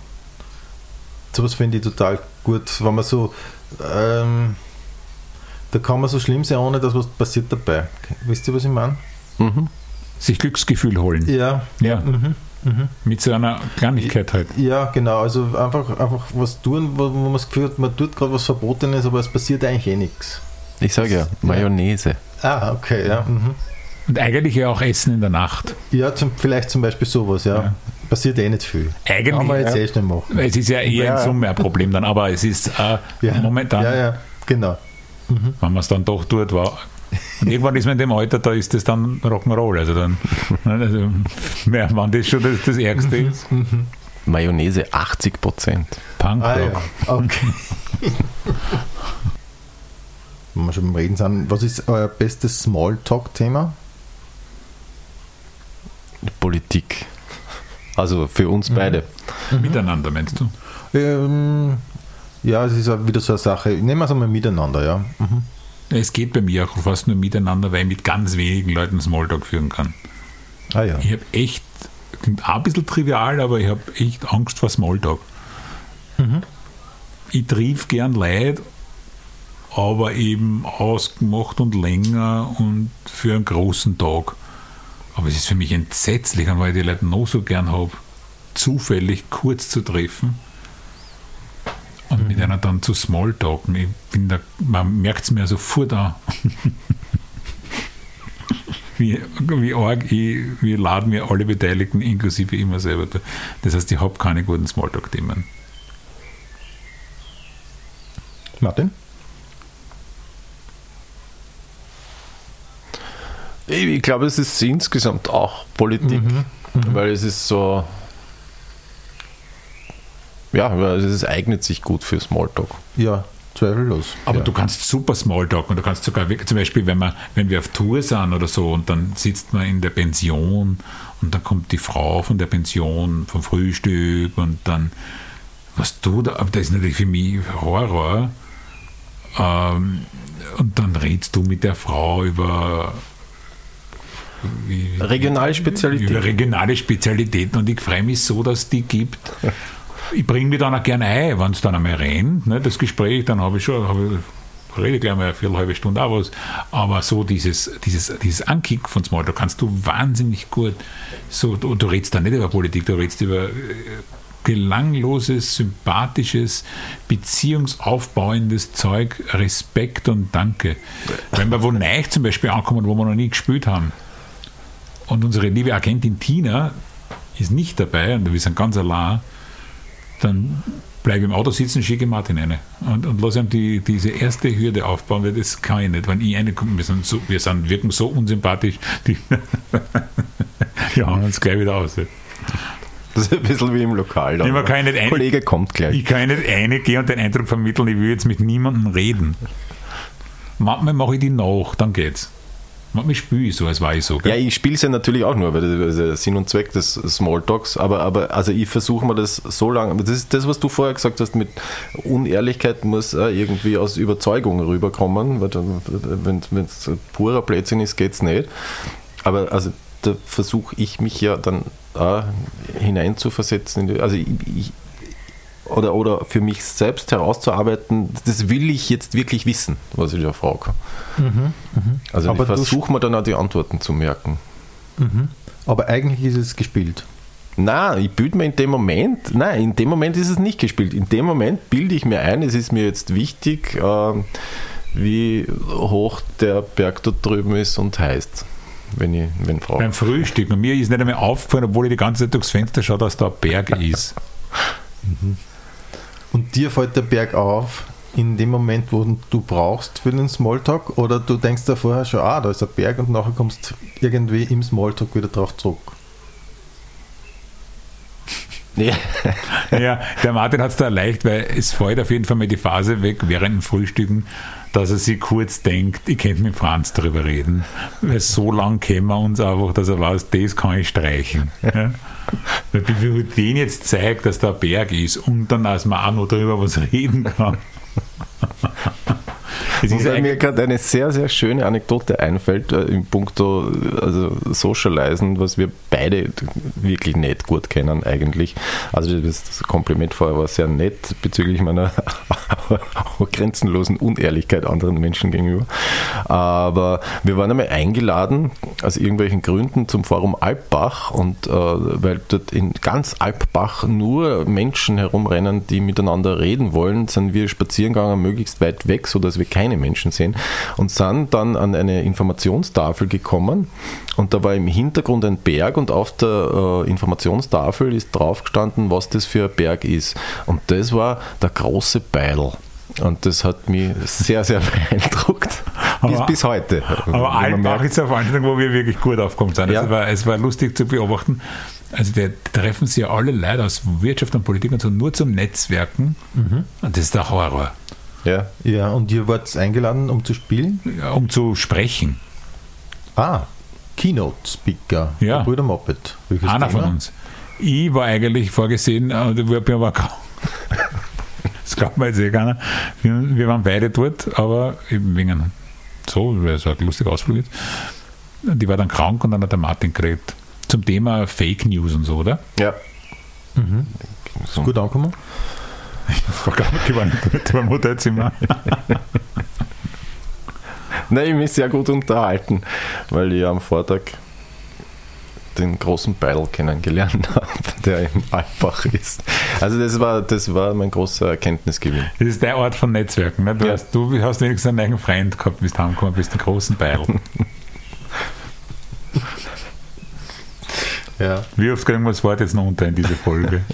Sowas finde ich total gut, wenn man so, ähm, da kann man so schlimm sein, ohne dass was passiert dabei. Wisst ihr, was ich meine?
Mhm.
Sich Glücksgefühl holen.
Ja.
Ja,
Mhm.
Mit so einer Kleinigkeit halt.
Ja, genau. Also einfach, einfach was tun, wo, wo man das Gefühl hat, man tut gerade was Verbotenes, aber es passiert eigentlich eh nichts.
Ich sage ja, Mayonnaise.
Ah, okay, ja. Mhm.
Und eigentlich ja auch Essen in der Nacht.
Ja, zum, vielleicht zum Beispiel sowas, ja.
Ja.
Passiert eh nicht viel.
Eigentlich,
Kann man jetzt
ja.
eh schnell machen.
Es ist ja eher
Ja.
in Summe ein Problem dann, aber es ist äh,
Ja.
momentan,
Ja, ja, genau.
wenn man es dann doch tut, war. Und irgendwann ist man in dem Alter, da ist das dann Rock'n'Roll. Also dann, also, ja, wenn das schon das, das Ärgste ist,
Mayonnaise 80 Prozent.
Punkrock.
Ah, ja. Okay. Wenn wir schon beim Reden sind, was ist euer bestes Smalltalk-Thema?
Politik. Also für uns beide.
Miteinander, meinst du?
Ähm, ja, es ist auch wieder so eine Sache. Nehmen wir es einmal miteinander, ja. Mhm.
Es geht bei mir auch fast nur miteinander, weil ich mit ganz wenigen Leuten Smalltalk führen kann.
Ah ja.
Ich habe echt, klingt auch ein bisschen trivial, aber ich habe echt Angst vor Smalltalk. Ich triff gern Leid, aber eben ausgemacht und länger und für einen großen Tag. Aber es ist für mich entsetzlich, weil ich die Leute noch so gern habe, zufällig kurz zu treffen und mit einer dann zu Smalltalken. Ich bin da, man merkt es mir sofort an. *laughs* wie, wie arg ich, wie laden mir alle Beteiligten, inklusive immer selber. da. Das heißt, ich habe keine guten Smalltalk-Themen.
Martin?
Ich, ich glaube, es ist insgesamt auch Politik, weil es ist so. Ja, es eignet sich gut für Smalltalk.
Ja, zweifellos.
Aber
ja.
du kannst super Smalltalk und du kannst sogar, wirklich- zum Beispiel, wenn, man, wenn wir auf Tour sind oder so und dann sitzt man in der Pension und dann kommt die Frau von der Pension vom Frühstück und dann, was du da, aber das ist natürlich für mich Horror. Ähm, und dann redest du mit der Frau über wie,
Regionale Spezialität.
über regionale Spezialitäten und ich freue mich so, dass es die gibt. *laughs* Ich bringe mich dann auch gerne ein, wenn es dann einmal rennt, ne, das Gespräch, dann habe ich schon, habe ich, rede ich gleich mal eine viertelhalbe Stunde auch was, aber so dieses, dieses, dieses Ankick von Smalltalk kannst du wahnsinnig gut, so, du, du redest da nicht über Politik, du redest über äh, gelangloses, sympathisches, beziehungsaufbauendes Zeug, Respekt und Danke. Wenn wir wo neu zum Beispiel ankommen, wo wir noch nie gespielt haben, und unsere liebe Agentin Tina ist nicht dabei und wir sind ganz allein, dann bleibe im Auto sitzen, schicke Martin eine und, und lasse ihm die, diese erste Hürde aufbauen, weil das kann ich nicht. Wenn ich eine wir sind, so, wir sind wirken so unsympathisch, die, *laughs* die hauen uns gleich wieder aus.
Das ist ein bisschen wie im Lokal.
Nee, ein-
Kollege kommt gleich.
Ich kann ja nicht reingehen und den Eindruck vermitteln, ich will jetzt mit niemandem reden. Manchmal mache ich die nach, dann geht's. Manchmal spiele ich so, als war ich so.
Ja,
Gell?
ich spiele es ja natürlich auch nur, weil das ist Sinn und Zweck des Smalltalks, aber, aber also ich versuche mir das so lange, das ist das, was du vorher gesagt hast, mit Unehrlichkeit muss irgendwie aus Überzeugung rüberkommen, wenn es purer Blödsinn ist, geht es nicht. Aber also da versuche ich mich ja dann hineinzuversetzen, also ich, ich, oder, oder für mich selbst herauszuarbeiten, das will ich jetzt wirklich wissen, was ich da frage. Also
Aber
ich versuche mir dann auch die Antworten zu merken.
Aber eigentlich ist es gespielt.
Nein, ich bilde mir in dem Moment, nein, in dem Moment ist es nicht gespielt. In dem Moment bilde ich mir ein, es ist mir jetzt wichtig, ähm, wie hoch der Berg dort drüben ist und heißt, wenn ich, wenn Frau.
Beim Frühstück. Und mir ist nicht einmal aufgefallen, obwohl ich die ganze Zeit durchs Fenster schaue, dass da ein Berg *laughs* ist.
Und dir fällt der Berg auf in dem Moment, wo du brauchst für den Smalltalk oder du denkst da vorher schon, ah, da ist ein Berg und nachher kommst irgendwie im Smalltalk wieder drauf zurück.
Ja,
Ja, der Martin hat es da leicht, weil es fällt auf jeden Fall mal die Phase weg während dem Frühstücken, dass er sich kurz denkt, ich könnte mit Franz darüber reden. Weil so lang kennen wir uns einfach, dass er weiß, das kann ich streichen. Ja? Weil wie wir den jetzt zeigt, dass da ein Berg ist und dann, dass man auch noch darüber was reden *laughs* kann. *laughs*
Wobei mir gerade eine sehr, sehr schöne Anekdote einfällt äh, im Punkto also Socializen, was wir beide wirklich nicht gut kennen eigentlich. Also das, das Kompliment vorher war sehr nett bezüglich meiner *laughs* grenzenlosen Unehrlichkeit anderen Menschen gegenüber. Aber wir waren einmal eingeladen aus irgendwelchen Gründen zum Forum Alpbach und äh, weil dort in ganz Alpbach nur Menschen herumrennen, die miteinander reden wollen, sind wir spazieren gegangen, möglichst weit weg, sodass wir keine Menschen sehen und sind dann an eine Informationstafel gekommen und da war im Hintergrund ein Berg und auf der äh, Informationstafel ist drauf gestanden, was das für ein Berg ist. Und das war der große Beidel. Und das hat mich sehr, sehr *laughs* beeindruckt. Bis,
Aber-
bis heute.
Aber
merkt,
ist eine Veranstaltung, wo wir wirklich gut aufgekommen sind.
Ja.
Es, war, es war lustig zu beobachten. Also da treffen sich ja alle Leute aus Wirtschaft und Politik und so nur zum Netzwerken.
Mhm.
Und das ist der Horror.
Ja,
Ja, und ihr wart eingeladen, um zu spielen?
Ja, um zu sprechen.
Ah, Keynote-Speaker,
Ja.
der Brüder Moped. Welches
Einer
Thema?
von uns. Ich war eigentlich vorgesehen, äh, ich bin aber kaum. Das glaubt man jetzt eh keiner. Wir, wir waren beide dort, aber eben wegen so, weil es ein lustiger Ausflug ist. Die war dann krank und dann hat der Martin geredet. Zum Thema Fake News und so, oder?
ja. So.
Gut angekommen?
Die waren dort beim Hotelzimmer.
Nein, ich mich sehr gut unterhalten, weil ich am Vortag den großen Beidel kennengelernt *laughs* habe, der im Alpbach ist. Also das war, das war mein großer Erkenntnisgewinn.
Das ist der Ort von Netzwerken. Ne? Du,
Ja.
hast, du hast wenigstens einen eigenen Freund gehabt, bist heimgekommen, bist den großen Beil.
Ja.
Wie oft kriegen wir das Wort jetzt noch unter in diese Folge? *laughs*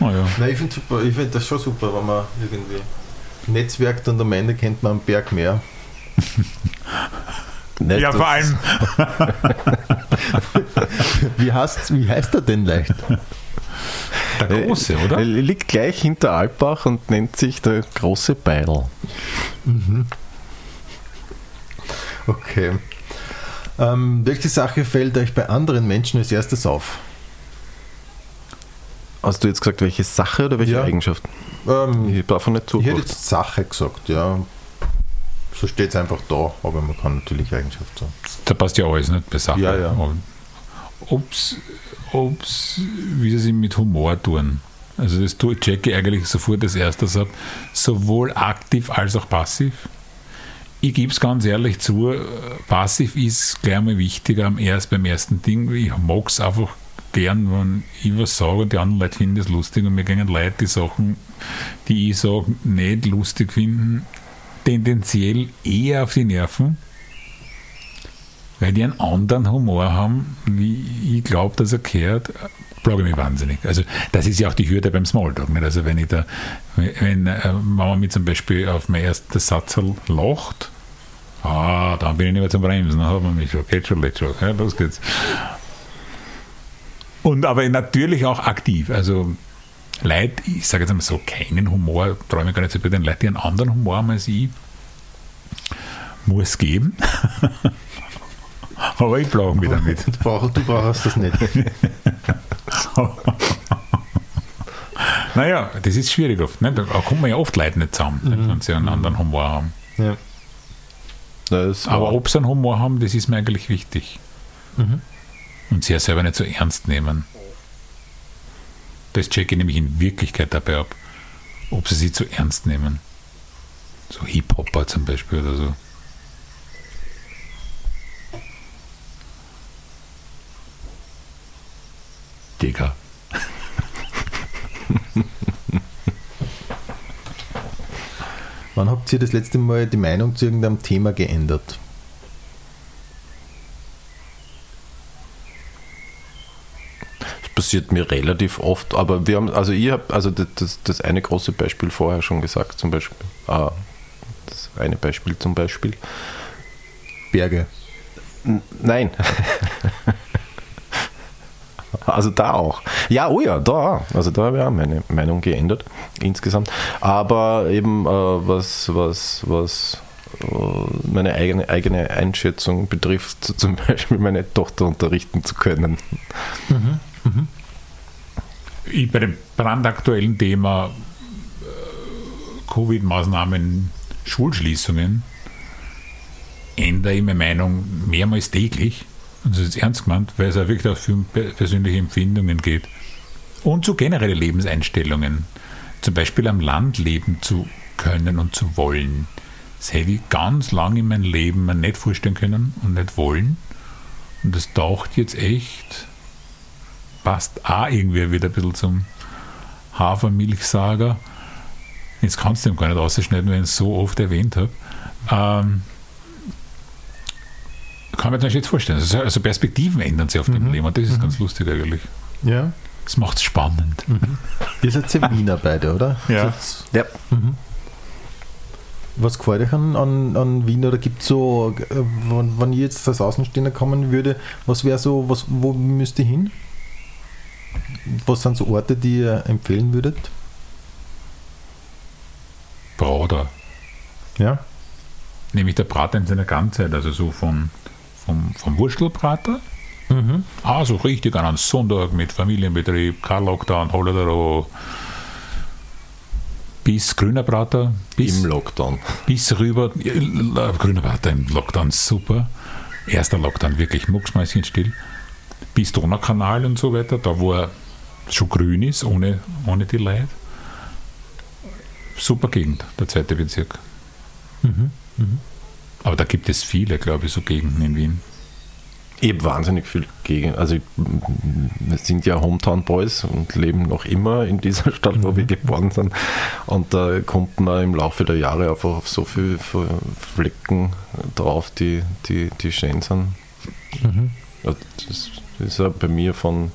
Oh ja.
Nein, ich finde super, ich finde das schon super, wenn man irgendwie netzwerkt und am Ende kennt man am Berg mehr. *laughs*
Nicht,
ja, vor allem, *laughs*
Wie heißt, wie heißt er denn leicht?
der Große, oder?
Er liegt gleich hinter Alpbach und nennt sich der große Beidel.
Okay. Ähm, welche Sache fällt euch bei anderen Menschen als erstes auf?
Hast du jetzt gesagt, welche Sache oder welche
Ja.
Eigenschaft?
Ähm,
Ich habe davon nicht
ich hätte
zugehört.
jetzt Sache gesagt, ja. So steht es einfach da, aber man kann natürlich Eigenschaft sagen.
Da passt ja alles nicht bei Sachen.
Ja, ja.
Ob's, ob's, wie sie sich mit Humor tun. Also das tue checke ich eigentlich sofort als erstes ab. Sowohl aktiv als auch passiv. Ich gebe es ganz ehrlich zu, passiv ist gleich mal wichtiger am erst beim ersten Ding. Ich mag es einfach gern, wenn ich was sage und die anderen Leute finden das lustig und mir gehen Leute die Sachen, die ich sage, nicht lustig finden, tendenziell eher auf die Nerven. weil die einen anderen Humor haben, wie ich glaube, dass er gehört, plage mich wahnsinnig. Also das ist ja auch die Hürde beim Smalltalk. Nicht? Also wenn ich da, wenn äh, Mama mir zum Beispiel auf meinen ersten Satz lacht, ah, dann bin ich nicht mehr zum Bremsen, dann hat man mich schon, geht schon, geht schon, ja, los geht's. Und aber natürlich auch aktiv. Also Leute, ich sage jetzt einmal so, keinen Humor, mich gar nicht zu den Leuten, die einen anderen Humor haben als ich, muss geben. *laughs* aber ich plage mich damit.
Du brauchst, du brauchst das nicht. *laughs*
naja, das ist schwierig oft. Ne? Da kommt man ja oft Leute nicht zusammen, mhm. wenn sie einen anderen Humor haben.
Ja.
Aber ob sie einen Humor haben, das ist mir eigentlich wichtig.
Mhm.
Und sie ja selber nicht so ernst nehmen. Das checke ich nämlich in Wirklichkeit dabei ab, ob sie sich zu ernst nehmen. So Hip-Hopper zum Beispiel oder so. Digga. *laughs*
Wann habt ihr das letzte Mal die Meinung zu irgendeinem Thema geändert?
Passiert mir relativ oft, aber wir haben, also ich habe, also das, das eine große Beispiel vorher schon gesagt, zum Beispiel, ah, das eine Beispiel zum Beispiel.
Berge.
N nein. Also da auch. Ja, oh ja, da. Also da habe ich auch meine Meinung geändert insgesamt. Aber eben äh, was, was, was äh, meine eigene, eigene Einschätzung betrifft, *laughs* zum Beispiel meine Tochter unterrichten zu können.
Mhm. Mhm.
Ich bei dem brandaktuellen Thema äh, Covid-Maßnahmen, Schulschließungen, ändere ich meine Meinung mehrmals täglich und das ist ernst gemeint, weil es auch wirklich auf persönliche Empfindungen geht. Und zu generelle Lebenseinstellungen. Zum Beispiel am Land leben zu können und zu wollen. Das hätte ich ganz lange in meinem Leben mir nicht vorstellen können und nicht wollen. Und das taucht jetzt echt, passt auch irgendwie wieder ein bisschen zum Hafermilchsager. Jetzt kannst du ihm gar nicht ausschneiden, wenn ich es so oft erwähnt habe. Ähm, kann man sich jetzt vorstellen. Also, also Perspektiven ändern sich auf dem
Mhm.
Leben und das ist
Mhm.
ganz lustig eigentlich.
Ja.
Das macht es spannend.
Ihr seid ja Wiener beide, oder?
Ja.
Ja.
Mhm. Was gefällt euch an, an, an Wien oder gibt es so, äh, wenn, wenn ich jetzt als Außenstehender kommen würde, was wäre so, was, wo müsst ihr hin? Was sind so Orte, die ihr empfehlen würdet?
Brader.
Ja.
Nämlich der Brater in seiner Ganzheit, also so von, vom, vom Wurstelbrater,
Mhm.
ah, so richtig an einem Sonntag mit Familienbetrieb, kein Lockdown, Holodero, bis grüner Brater, bis,
Im Lockdown.
bis rüber, äh, grüner Brater im Lockdown, super. Erster Lockdown wirklich mucksmäuschenstill. Bis Donaukanal und so weiter, da wo er schon grün ist, ohne, ohne die Leute. Super Gegend, der zweite Bezirk.
Mhm.
Aber da gibt es viele, glaube ich, so Gegenden in Wien.
Ich habe wahnsinnig viel gegen. Also, wir sind ja Hometown Boys und leben noch immer in dieser *laughs* Stadt, wo wir geboren sind. Und da kommt man im Laufe der Jahre einfach auf so viele Flecken drauf, die, die, die schön sind.
Mhm.
Das ist ja bei mir von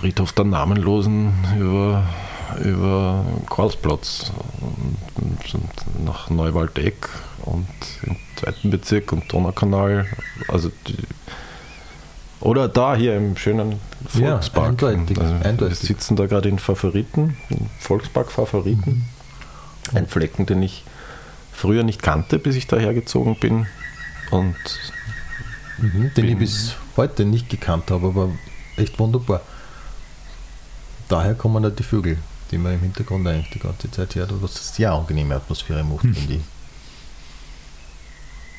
Friedhof der Namenlosen über, über Karlsplatz und, und nach Neuwaldeck und im zweiten Bezirk und Donaukanal. Also die, oder da hier im schönen
Ja,
Volkspark.
eindeutig,
also
eindeutig.
Wir sitzen da gerade in Favoriten, in Volkspark Favoriten. Ein Flecken, den ich früher nicht kannte, bis ich daher gezogen bin. Und
Mhm. Den ich
Bin-
bis heute nicht gekannt habe, aber echt wunderbar. Daher kommen da die Vögel, die man im Hintergrund eigentlich die ganze Zeit hört, was eine sehr angenehme Atmosphäre macht, finde ich.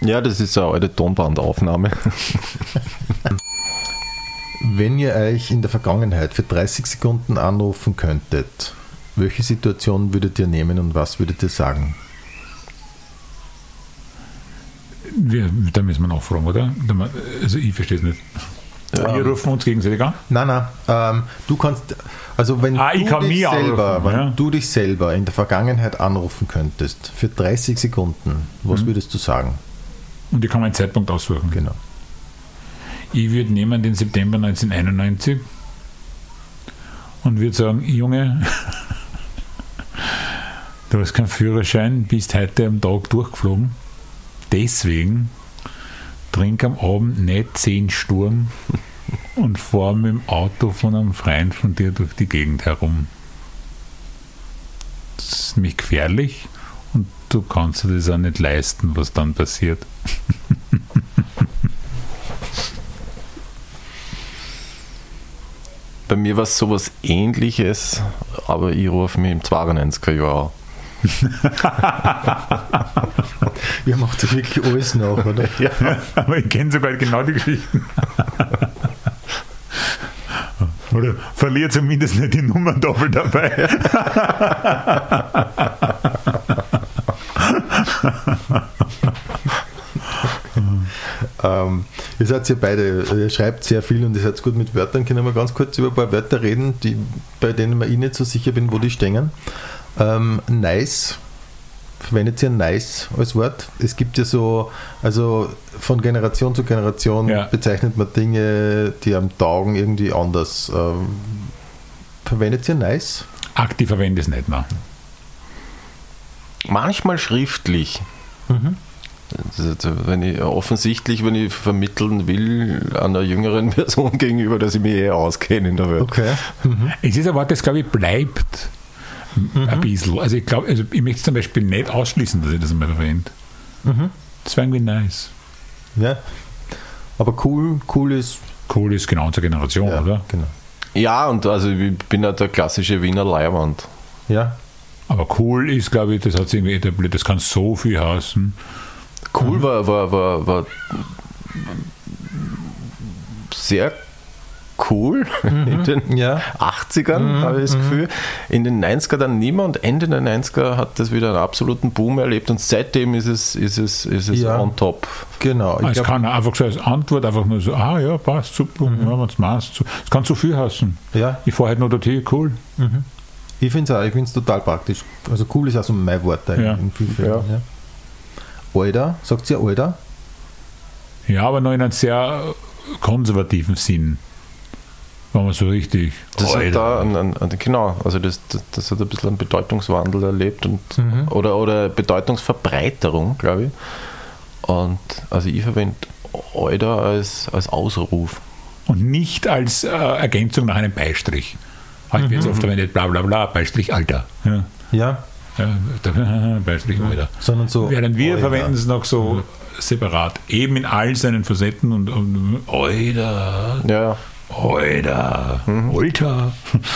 ja, das ist eine alte Tonbandaufnahme. *laughs*
Wenn ihr euch in der Vergangenheit für 30 Sekunden anrufen könntet, welche Situation würdet ihr nehmen und was würdet ihr sagen?
Wir, da müssen wir nachfragen, oder? Also ich verstehe es nicht.
Ja.
Wir rufen uns gegenseitig an.
Nein, nein, ähm, du kannst, also wenn
Ah, ich
du dich selber,
anrufen,
wenn
ja.
du dich selber in der Vergangenheit anrufen könntest für 30 Sekunden, was
Mhm.
würdest du sagen?
Und die kann man einen Zeitpunkt aussuchen.
Genau.
Ich würde nehmen den September 1991 und würde sagen, Junge, *laughs* du hast keinen Führerschein, bist heute am Tag durchgeflogen. Deswegen trink am Abend nicht 10 Sturm und fahr mit dem Auto von einem Freund von dir durch die Gegend herum. Das ist nämlich gefährlich und du kannst dir das auch nicht leisten, was dann passiert.
Bei mir war es sowas ähnliches, aber ich rufe mich im 92er Jahr. *laughs*
Ihr macht wirklich alles nach, oder? *laughs*
Ja, aber ich kenne sogar genau die Geschichten. *laughs* Oder verliert zumindest nicht die Nummerntafel dabei.
Ähm, ihr seid ja beide, ihr schreibt sehr viel und ihr seid gut mit Wörtern. Können wir ganz kurz über ein paar Wörter reden, die, bei denen ich nicht so sicher bin, wo die stehen. Ähm, nice. Verwendet ihr nice als Wort? Es gibt ja so, also von Generation zu Generation
Ja.
bezeichnet man Dinge, die am Taugen irgendwie anders. Ähm, verwendet ihr nice?
Aktiv verwende ich es nicht mehr.
Manchmal schriftlich. Also, wenn ich offensichtlich, wenn ich vermitteln will einer jüngeren *laughs* Person gegenüber, dass ich mich eher auskenne in der Welt.
Okay.
Es ist ein Wort, das glaube ich bleibt ein bisschen. Also ich glaube, also ich möchte zum Beispiel nicht ausschließen, dass ich das einmal verwende. Das wäre irgendwie nice.
Ja. Aber cool, cool ist.
Cool ist genau unsere Generation,
Ja,
oder?
genau.
Ja, und also ich bin ja der klassische Wiener Leihwand.
Ja.
Aber cool ist, glaube ich, das hat sich irgendwie etabliert, das kann so viel heißen.
Cool war, war, war, war sehr cool in den
Ja.
80ern, habe ich das Gefühl. In den 90er dann und Ende der 90er hat das wieder einen absoluten Boom erlebt und seitdem ist es, ist es, ist es
Ja.
on top.
Genau. Ich
es kann einfach so als Antwort einfach nur so, ah ja, passt, super, ja, wenn es. Es kann zu viel heißen.
ja,
Ich fahre halt nur dorthin, cool.
ich finde es auch, ich finde es total praktisch. Also cool ist auch so mein Wort
Ja.
in vielen Fällen. Ja. Alter, sagt ihr Alter?
Ja, aber noch in einem sehr konservativen Sinn. Wenn man so richtig.
Das hat da ein, ein, ein, genau, also das, das, das hat ein bisschen einen Bedeutungswandel erlebt und oder, oder Bedeutungsverbreiterung, glaube ich. Und also ich verwende Alter als, als Ausruf.
Und nicht als äh, Ergänzung nach einem Beistrich. Heute wird es oft verwendet, bla bla bla, Beistrich Alter. Ja.
Ja.
Ja, *laughs* Beistrich Alter.
Sondern so.
Während wir
Alter.
verwenden es noch so separat, eben in all seinen Facetten und, und Alter,
Ja, ja.
Alter, Alter.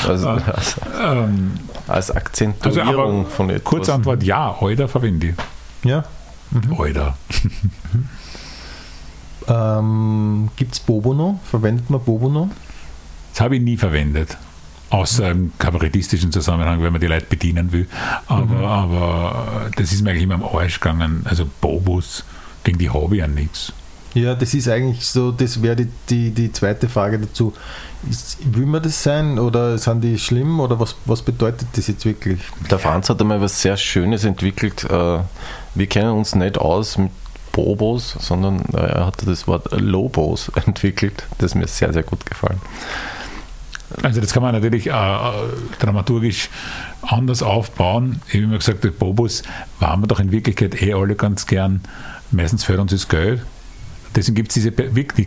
Also, als,
Ähm,
als
also
Akzentuierung
aber
von etwas.
kurze Antwort, ja, Alter verwende ich.
Ja.
Alter. *laughs*
Ähm, Gibt es Bobo noch? Verwendet man Bobo noch?
Das habe ich nie verwendet. Außer im kabarettistischen Zusammenhang, wenn man die Leute bedienen will. Aber, aber das ist mir eigentlich immer am Arsch gegangen. Also Bobos, gegen die habe ich ja nichts.
Ja, das ist eigentlich so, das wäre die, die, die zweite Frage dazu. Ist, will man das sein oder sind die schlimm oder was, was bedeutet das jetzt wirklich?
Der Franz hat einmal was sehr Schönes entwickelt. Äh, Wir kennen uns nicht aus mit Bobos, sondern äh, er hat das Wort Lobos *laughs* entwickelt, das mir sehr, sehr gut gefallen.
Also das kann man natürlich äh, äh, dramaturgisch anders aufbauen. Ich habe immer gesagt, die Bobos waren wir doch in Wirklichkeit eh alle ganz gern. Meistens fehlt uns das Geld. Deswegen gibt es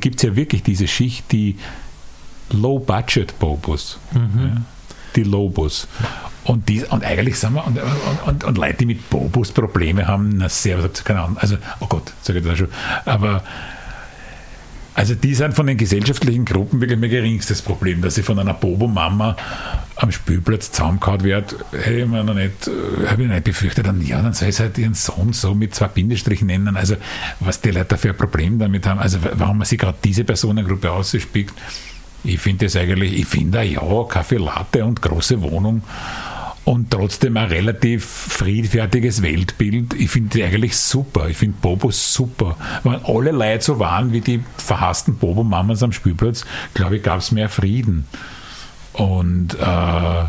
gibt's ja wirklich diese Schicht, die Low-Budget-Bobos. Ja, die Lobos. Und, die, und eigentlich sind wir, und, und, und, und Leute, die mit Bobos Probleme haben, na sehr, was habt ihr keine Ahnung. Also, oh Gott, sage ich das schon. Aber also die sind von den gesellschaftlichen Gruppen wirklich mein geringstes Problem, dass ich von einer Bobo-Mama am Spielplatz zusammengehauen wird, hätte ich mir noch nicht, äh, habe ich nicht befürchtet, dann ja, dann soll sie halt ihren Sohn so mit zwei Bindestrichen nennen. Also was die Leute für ein Problem damit haben, also warum man sich gerade diese Personengruppe ausspielt, ich finde das eigentlich, ich finde ja, Kaffee Latte und große Wohnung und trotzdem ein relativ friedfertiges Weltbild. Ich finde die eigentlich super. Ich finde Bobos super. Wenn alle Leute so waren wie die verhassten Bobo-Mamas am Spielplatz, glaube ich, gab es mehr Frieden. Und, äh,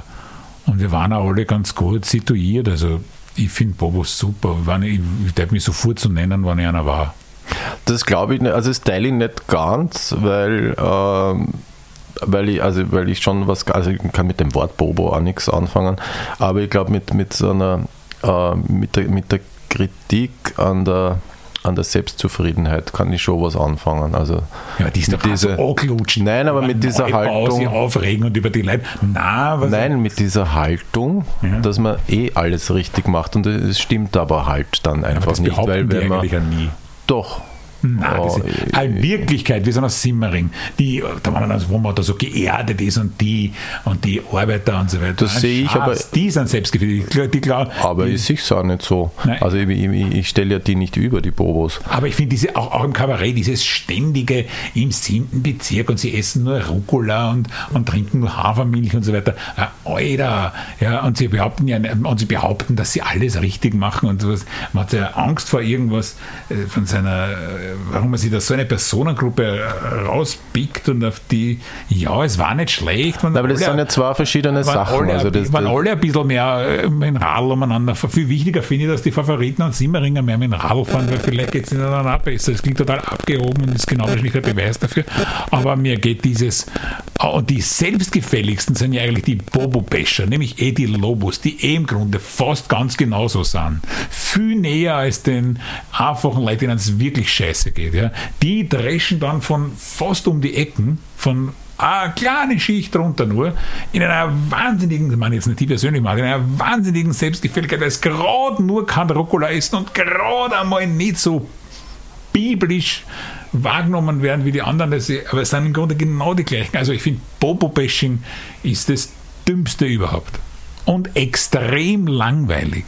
und wir waren auch alle ganz gut situiert. Also ich finde Bobos super. Wenn ich, ich darf mich sofort zu nennen, wann ich einer war.
Das glaube ich nicht, also das teile ich nicht ganz, weil, ähm, weil ich, also weil ich schon was, also ich kann mit dem Wort Bobo auch nichts anfangen, aber ich glaube mit, mit so einer, äh, mit, der, mit der Kritik an der an der Selbstzufriedenheit kann ich schon was anfangen. Also
Ja, die ist doch
dieser-
so anglutschen.
Nein, aber mit dieser Haltung-
sich aufregen und über die Leute. Na,
Nein, mit dieser Haltung,
Ja.
dass man eh alles richtig macht und es stimmt aber halt dann
aber
einfach
das
nicht, weil wenn man
eigentlich ja nie.
doch
Nein,
Oh,
ist, eine Wirklichkeit, wir sind aus Simmering, die, da waren wir dann, wo man da so geerdet ist und die und die Arbeiter und so weiter.
Das
Ein
sehe ich, aber-
Die sind selbstgefällig. Die, die, klar,
aber
die,
ich sehe es auch nicht so.
Nein.
Also ich, ich, ich stelle ja die nicht über, die Bobos.
aber ich finde diese auch, auch im Kabarett, dieses ständige im siebten Bezirk und sie essen nur Rucola und, und trinken nur Hafermilch und so weiter. Äh, Alter, ja, und sie behaupten ja und sie behaupten, dass sie alles richtig machen und sowas. Man hat ja Angst vor irgendwas äh, von seiner, äh, warum man sich da so eine Personengruppe äh, rauspickt und auf die, ja, es war nicht schlecht.
Aber das
alle-
sind ja zwei verschiedene Sachen.
Alle,
Also das,
waren
das,
alle ein bisschen mehr äh, mit dem Radl umeinander. Viel wichtiger finde ich, dass die Favoriten und Simmeringer mehr mit dem Radl fahren, weil vielleicht geht es ihnen dann auch besser. Das klingt total abgehoben und ist genau wahrscheinlich der Beweis dafür. Aber mir geht dieses, ah, und die selbstgefälligsten sind ja eigentlich die Bobo-Bescher, nämlich eh die Lobos, die eh im Grunde fast ganz genauso sind. Viel näher als den einfachen Leuten, denen es wirklich scheiße geht. Ja. Die dreschen dann von fast um die Ecken, von eine kleine Schicht drunter nur, in einer wahnsinnigen, ich meine jetzt nicht die persönlich mag, in einer wahnsinnigen Selbstgefälligkeit, es gerade nur kein Rucola essen und gerade einmal nicht so biblisch wahrgenommen werden wie die anderen, das, aber es sind im Grunde genau die gleichen. Also ich finde, Bobo-Bashing ist das Dümmste überhaupt. Und extrem langweilig.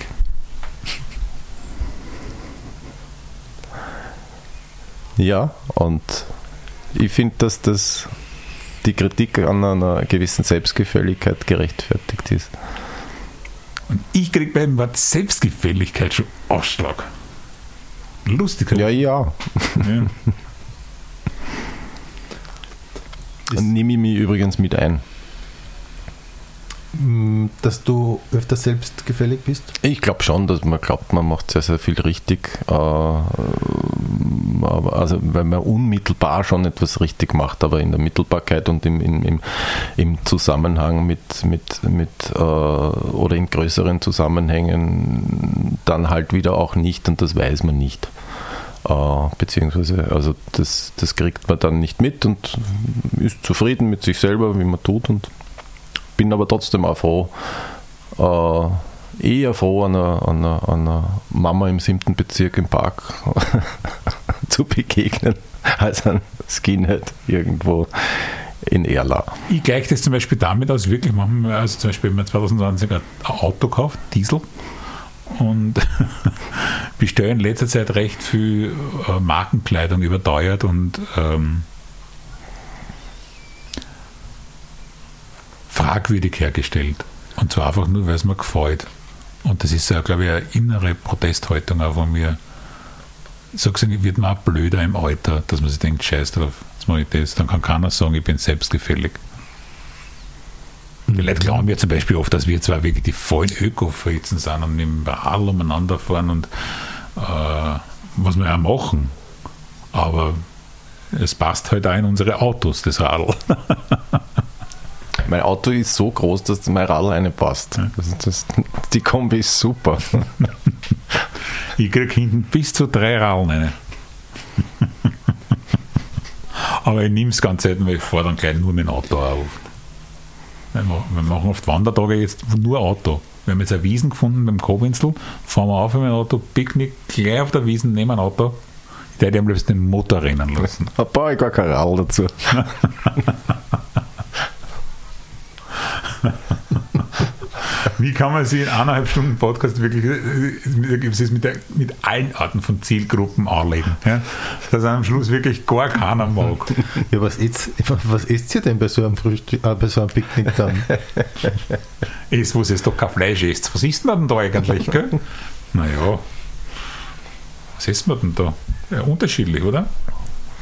Ja, und ich finde, dass das die Kritik an einer gewissen Selbstgefälligkeit gerechtfertigt ist.
Und ich kriege beim Wort Selbstgefälligkeit schon Ausschlag. Lustig.
Ja, ja.
Ja. *laughs*
Nehme ich mich übrigens mit ein.
Mm, Dass du öfter selbstgefällig bist?
Ich glaube schon, dass man glaubt, man macht sehr, sehr viel richtig. Äh, also, weil man unmittelbar schon etwas richtig macht, aber in der Mittelbarkeit und im, im, im, im Zusammenhang mit, mit, mit äh, oder in größeren Zusammenhängen dann halt wieder auch nicht und das weiß man nicht. Äh, beziehungsweise, also das, das kriegt man dann nicht mit und ist zufrieden mit sich selber, wie man tut und bin aber trotzdem auch froh, äh, eher froh, einer, einer, einer Mama im siebten Bezirk im Park *laughs* zu begegnen, als ein Skinhead irgendwo in Erla.
Ich gleiche das zum Beispiel damit aus, wirklich machen wir, also zum Beispiel, wenn man 2020 ein Auto kauft, Diesel, und *laughs* bestellen in letzter Zeit recht viel äh, Markenkleidung überteuert und ähm, fragwürdig hergestellt. Und zwar einfach nur, weil es mir gefällt. Und das ist glaube ich, eine innere Protesthaltung auch von mir. So gesehen wird man auch blöder im Alter, dass man sich denkt, scheiß drauf, jetzt mache ich das. Dann kann keiner sagen, ich bin selbstgefällig. Die Leute glauben ja zum Beispiel oft, dass wir zwar wirklich die vollen Öko-Fritzen sind und dem Radl umeinander fahren und äh, was wir ja machen. Aber es passt halt auch in unsere Autos, das Radl. *laughs*
Mein Auto ist so groß, dass mein Radl eine passt. Das, das, die Kombi ist super. *laughs*
Ich kriege hinten bis zu drei Radlen rein. *laughs* Aber ich nehme es ganz selten, weil ich fahre dann gleich nur mit dem Auto auf. Wir machen- wir machen oft Wandertage jetzt nur Auto. Wir haben jetzt eine Wiesen gefunden beim Kobinsel, fahren wir auf mit dem Auto, Picknick, gleich auf der Wiesen, nehmen ein Auto. Ich hätte am liebsten den Motor rennen lassen.
Da brauche ich gar kein Radl dazu. *laughs*
Wie kann man sich in eineinhalb Stunden Podcast wirklich ist mit, der, mit allen Arten von Zielgruppen anlegen? Ja? Dass am Schluss wirklich gar keiner mag.
Ja, was isst, was isst ihr denn bei so einem Frühstück, äh, bei so einem Picknick dann?
Ist, wo es doch kein Fleisch isst. Was isst man denn da eigentlich? Gell? Naja, was isst man denn da? Ja, unterschiedlich, oder?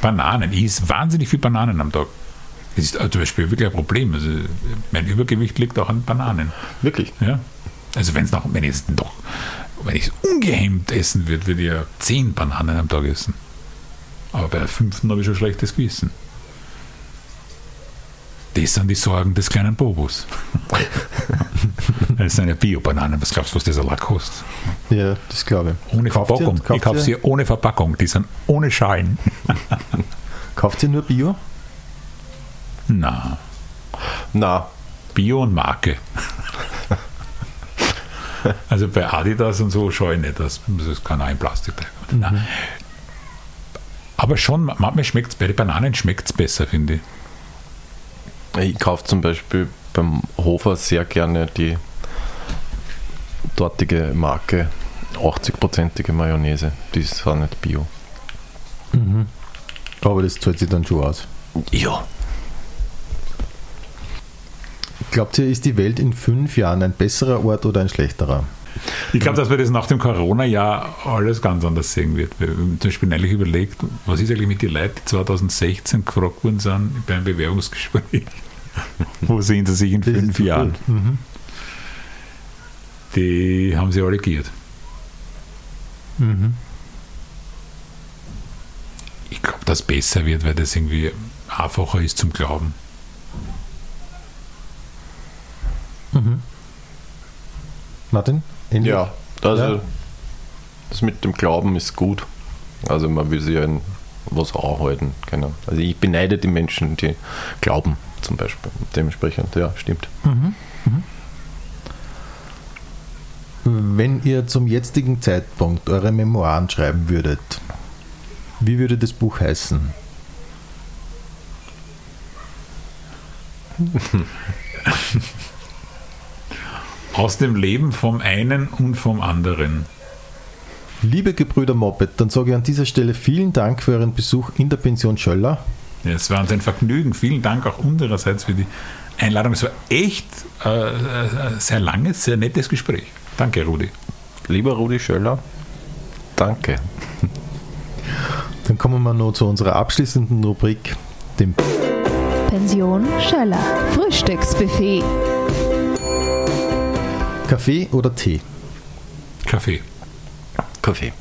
Bananen. Ich esse wahnsinnig viel Bananen am Tag. Das ist äh, zum Beispiel wirklich ein Problem. Also, mein Übergewicht liegt auch an Bananen.
Wirklich.
Ja? Also wenn's noch, wenn ich es doch, wenn ich es ungehemmt essen würde, würde ich ja zehn Bananen am Tag essen. Aber bei der fünften habe ich schon schlechtes Gewissen. Das sind die Sorgen des kleinen Bobos. *laughs* das sind ja Bio-Bananen. Was glaubst du, was das allein kostet?
Ja, das glaube ich.
Ohne
Kauft ihr-
Verpackung.
kauft
ich kaufe
ihr-
sie ohne Verpackung. Die sind ohne Schalen. *laughs*
Kauft ihr nur Bio?
Na,
Na,
Bio und Marke. also bei Adidas und so schaue ich nicht. Das, das kann auch in Plastik bleiben. Nein. Aber schon, manchmal schmeckt es, bei den Bananen schmeckt es besser, finde ich.
ich kaufe zum Beispiel beim Hofer sehr gerne die dortige Marke 80-prozentige Mayonnaise. Die ist zwar nicht bio.
Aber das zahlt sich dann schon aus.
Ja.
Glaubt ihr, ist die Welt in fünf Jahren ein besserer Ort oder ein schlechterer?
Ich glaube, dass wir das nach dem Corona-Jahr alles ganz anders sehen wird. Wir haben zum Beispiel neulich überlegt, was ist eigentlich mit den Leuten, die 2016 gefragt worden sind bei einem Bewerbungsgespräch? *laughs* Wo sehen sie sich in
Das
fünf Jahren?
Mhm.
Die haben sie alle giert.
Mhm.
Ich glaube, dass es besser wird, weil das irgendwie einfacher ist zum Glauben.
Martin? Ähnlich?
Ja, also
Ja.
das mit dem Glauben ist gut. Also man will sich ja in was anhalten. Genau. Also ich beneide die Menschen, die glauben zum Beispiel. Dementsprechend, ja, stimmt.
Wenn ihr zum jetzigen Zeitpunkt eure Memoiren schreiben würdet, wie würde das Buch heißen? *laughs*
Aus dem Leben vom einen und vom anderen.
Liebe Gebrüder Moped, dann sage ich an dieser Stelle vielen Dank für euren Besuch in der Pension Schöller.
Ja, es war uns ein Vergnügen. Vielen Dank auch unsererseits für die Einladung. Es war echt äh, äh, sehr langes, sehr nettes Gespräch. Danke, Rudi.
Lieber Rudi Schöller, danke.
Dann kommen wir noch zu unserer abschließenden Rubrik, dem
Pension Schöller. Frühstücksbuffet.
Kaffee oder Tee,
Kaffee.
Kaffee.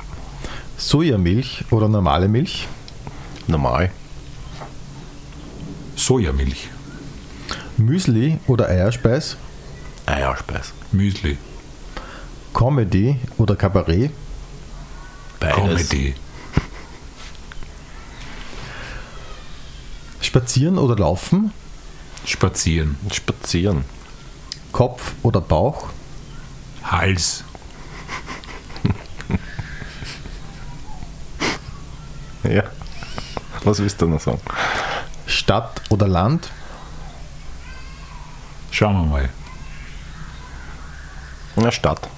Sojamilch oder normale Milch,
Normal.
Sojamilch.
Müsli oder Eierspeis,
Eierspeis.
Müsli.
Comedy oder Kabarett,
Beides.
Comedy.
Spazieren oder Laufen,
Spazieren.
Spazieren.
Kopf oder Bauch,
Hals. *laughs*
Ja. Was willst du noch sagen?
Stadt oder Land,
Schauen wir mal.
In der Stadt.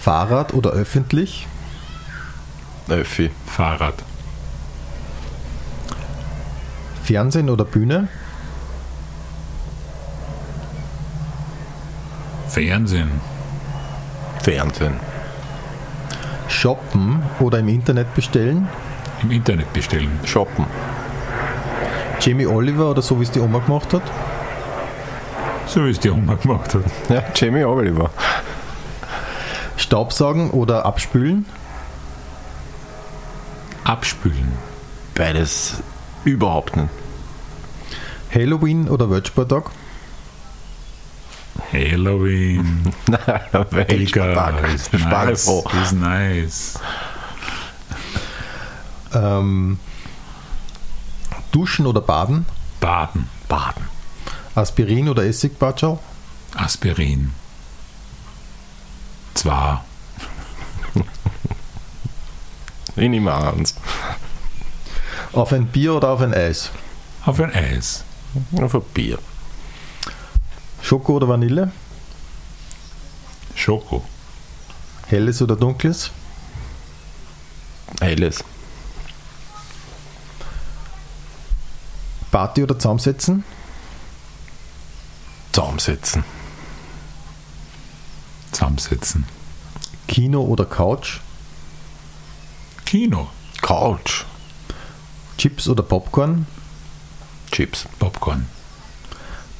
Fahrrad oder öffentlich,
Öffi.
Fahrrad.
Fernsehen oder Bühne,
Fernsehen.
Fernsehen.
Shoppen oder im Internet bestellen,
Im Internet bestellen.
Shoppen.
Jamie Oliver oder so wie es die Oma gemacht hat,
So wie es die Oma gemacht hat. *laughs*
Ja, Jamie Oliver.
Staubsaugen oder abspülen,
Abspülen.
Beides überhaupt nicht.
Halloween oder Weltsporttag,
Halloween. *laughs*
Weltspartag.
ist nice. Ist nice.
ähm, Duschen oder Baden,
Baden.
Baden.
Aspirin oder Essigbatschau,
Aspirin. Zwar.
Ich nehme eins.
auf ein Bier oder auf ein Eis,
Auf ein Eis.
Auf ein Bier.
Schoko oder Vanille,
Schoko.
helles oder dunkles,
Helles.
Party oder zusammensetzen,
Zusammensetzen.
Zusammensetzen.
Kino oder Couch,
Kino.
Couch.
Chips oder Popcorn,
Chips.
Popcorn.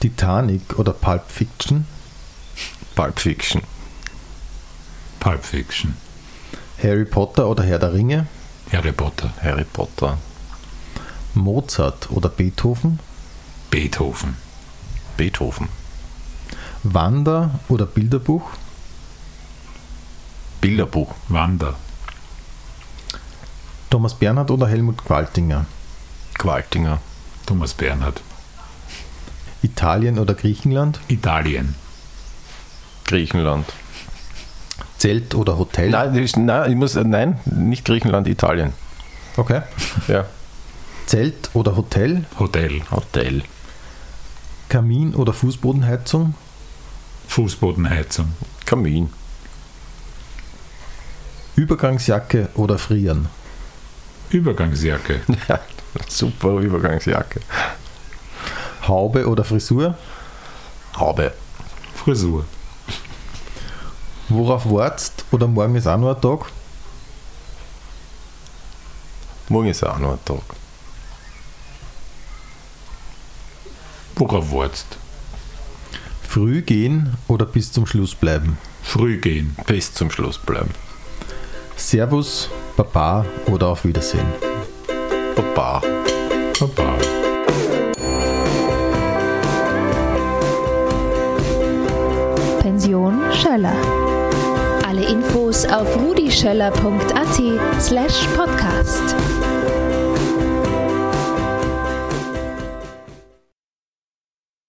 Titanic oder Pulp Fiction,
Pulp Fiction.
Pulp Fiction.
Harry Potter oder Herr der Ringe,
Harry Potter.
Harry Potter.
Mozart oder Beethoven,
Beethoven.
Beethoven.
Wander oder Bilderbuch,
Bilderbuch.
Wander.
Thomas Bernhard oder Helmut Qualtinger,
Qualtinger.
Thomas Bernhard.
Italien oder Griechenland,
Italien.
Griechenland.
Zelt oder Hotel.
Nein, ist, nein, ich muss, nein, nicht Griechenland, Italien.
Okay.
Ja.
Zelt oder Hotel,
Hotel.
Hotel.
Kamin oder Fußbodenheizung,
Fußbodenheizung.
Kamin.
Übergangsjacke oder Frieren,
Übergangsjacke. *laughs*
Ja, super Übergangsjacke.
Haube oder Frisur,
Haube.
Frisur.
worauf wartest oder morgen ist auch noch ein Tag,
Morgen ist auch noch ein Tag.
Worauf wartest?
früh gehen oder bis zum Schluss bleiben,
Früh gehen.
Bis zum Schluss bleiben.
Servus, Baba oder auf Wiedersehen.
Baba.
Baba.
Schöller. Alle Infos auf rudischöller.at slash podcast.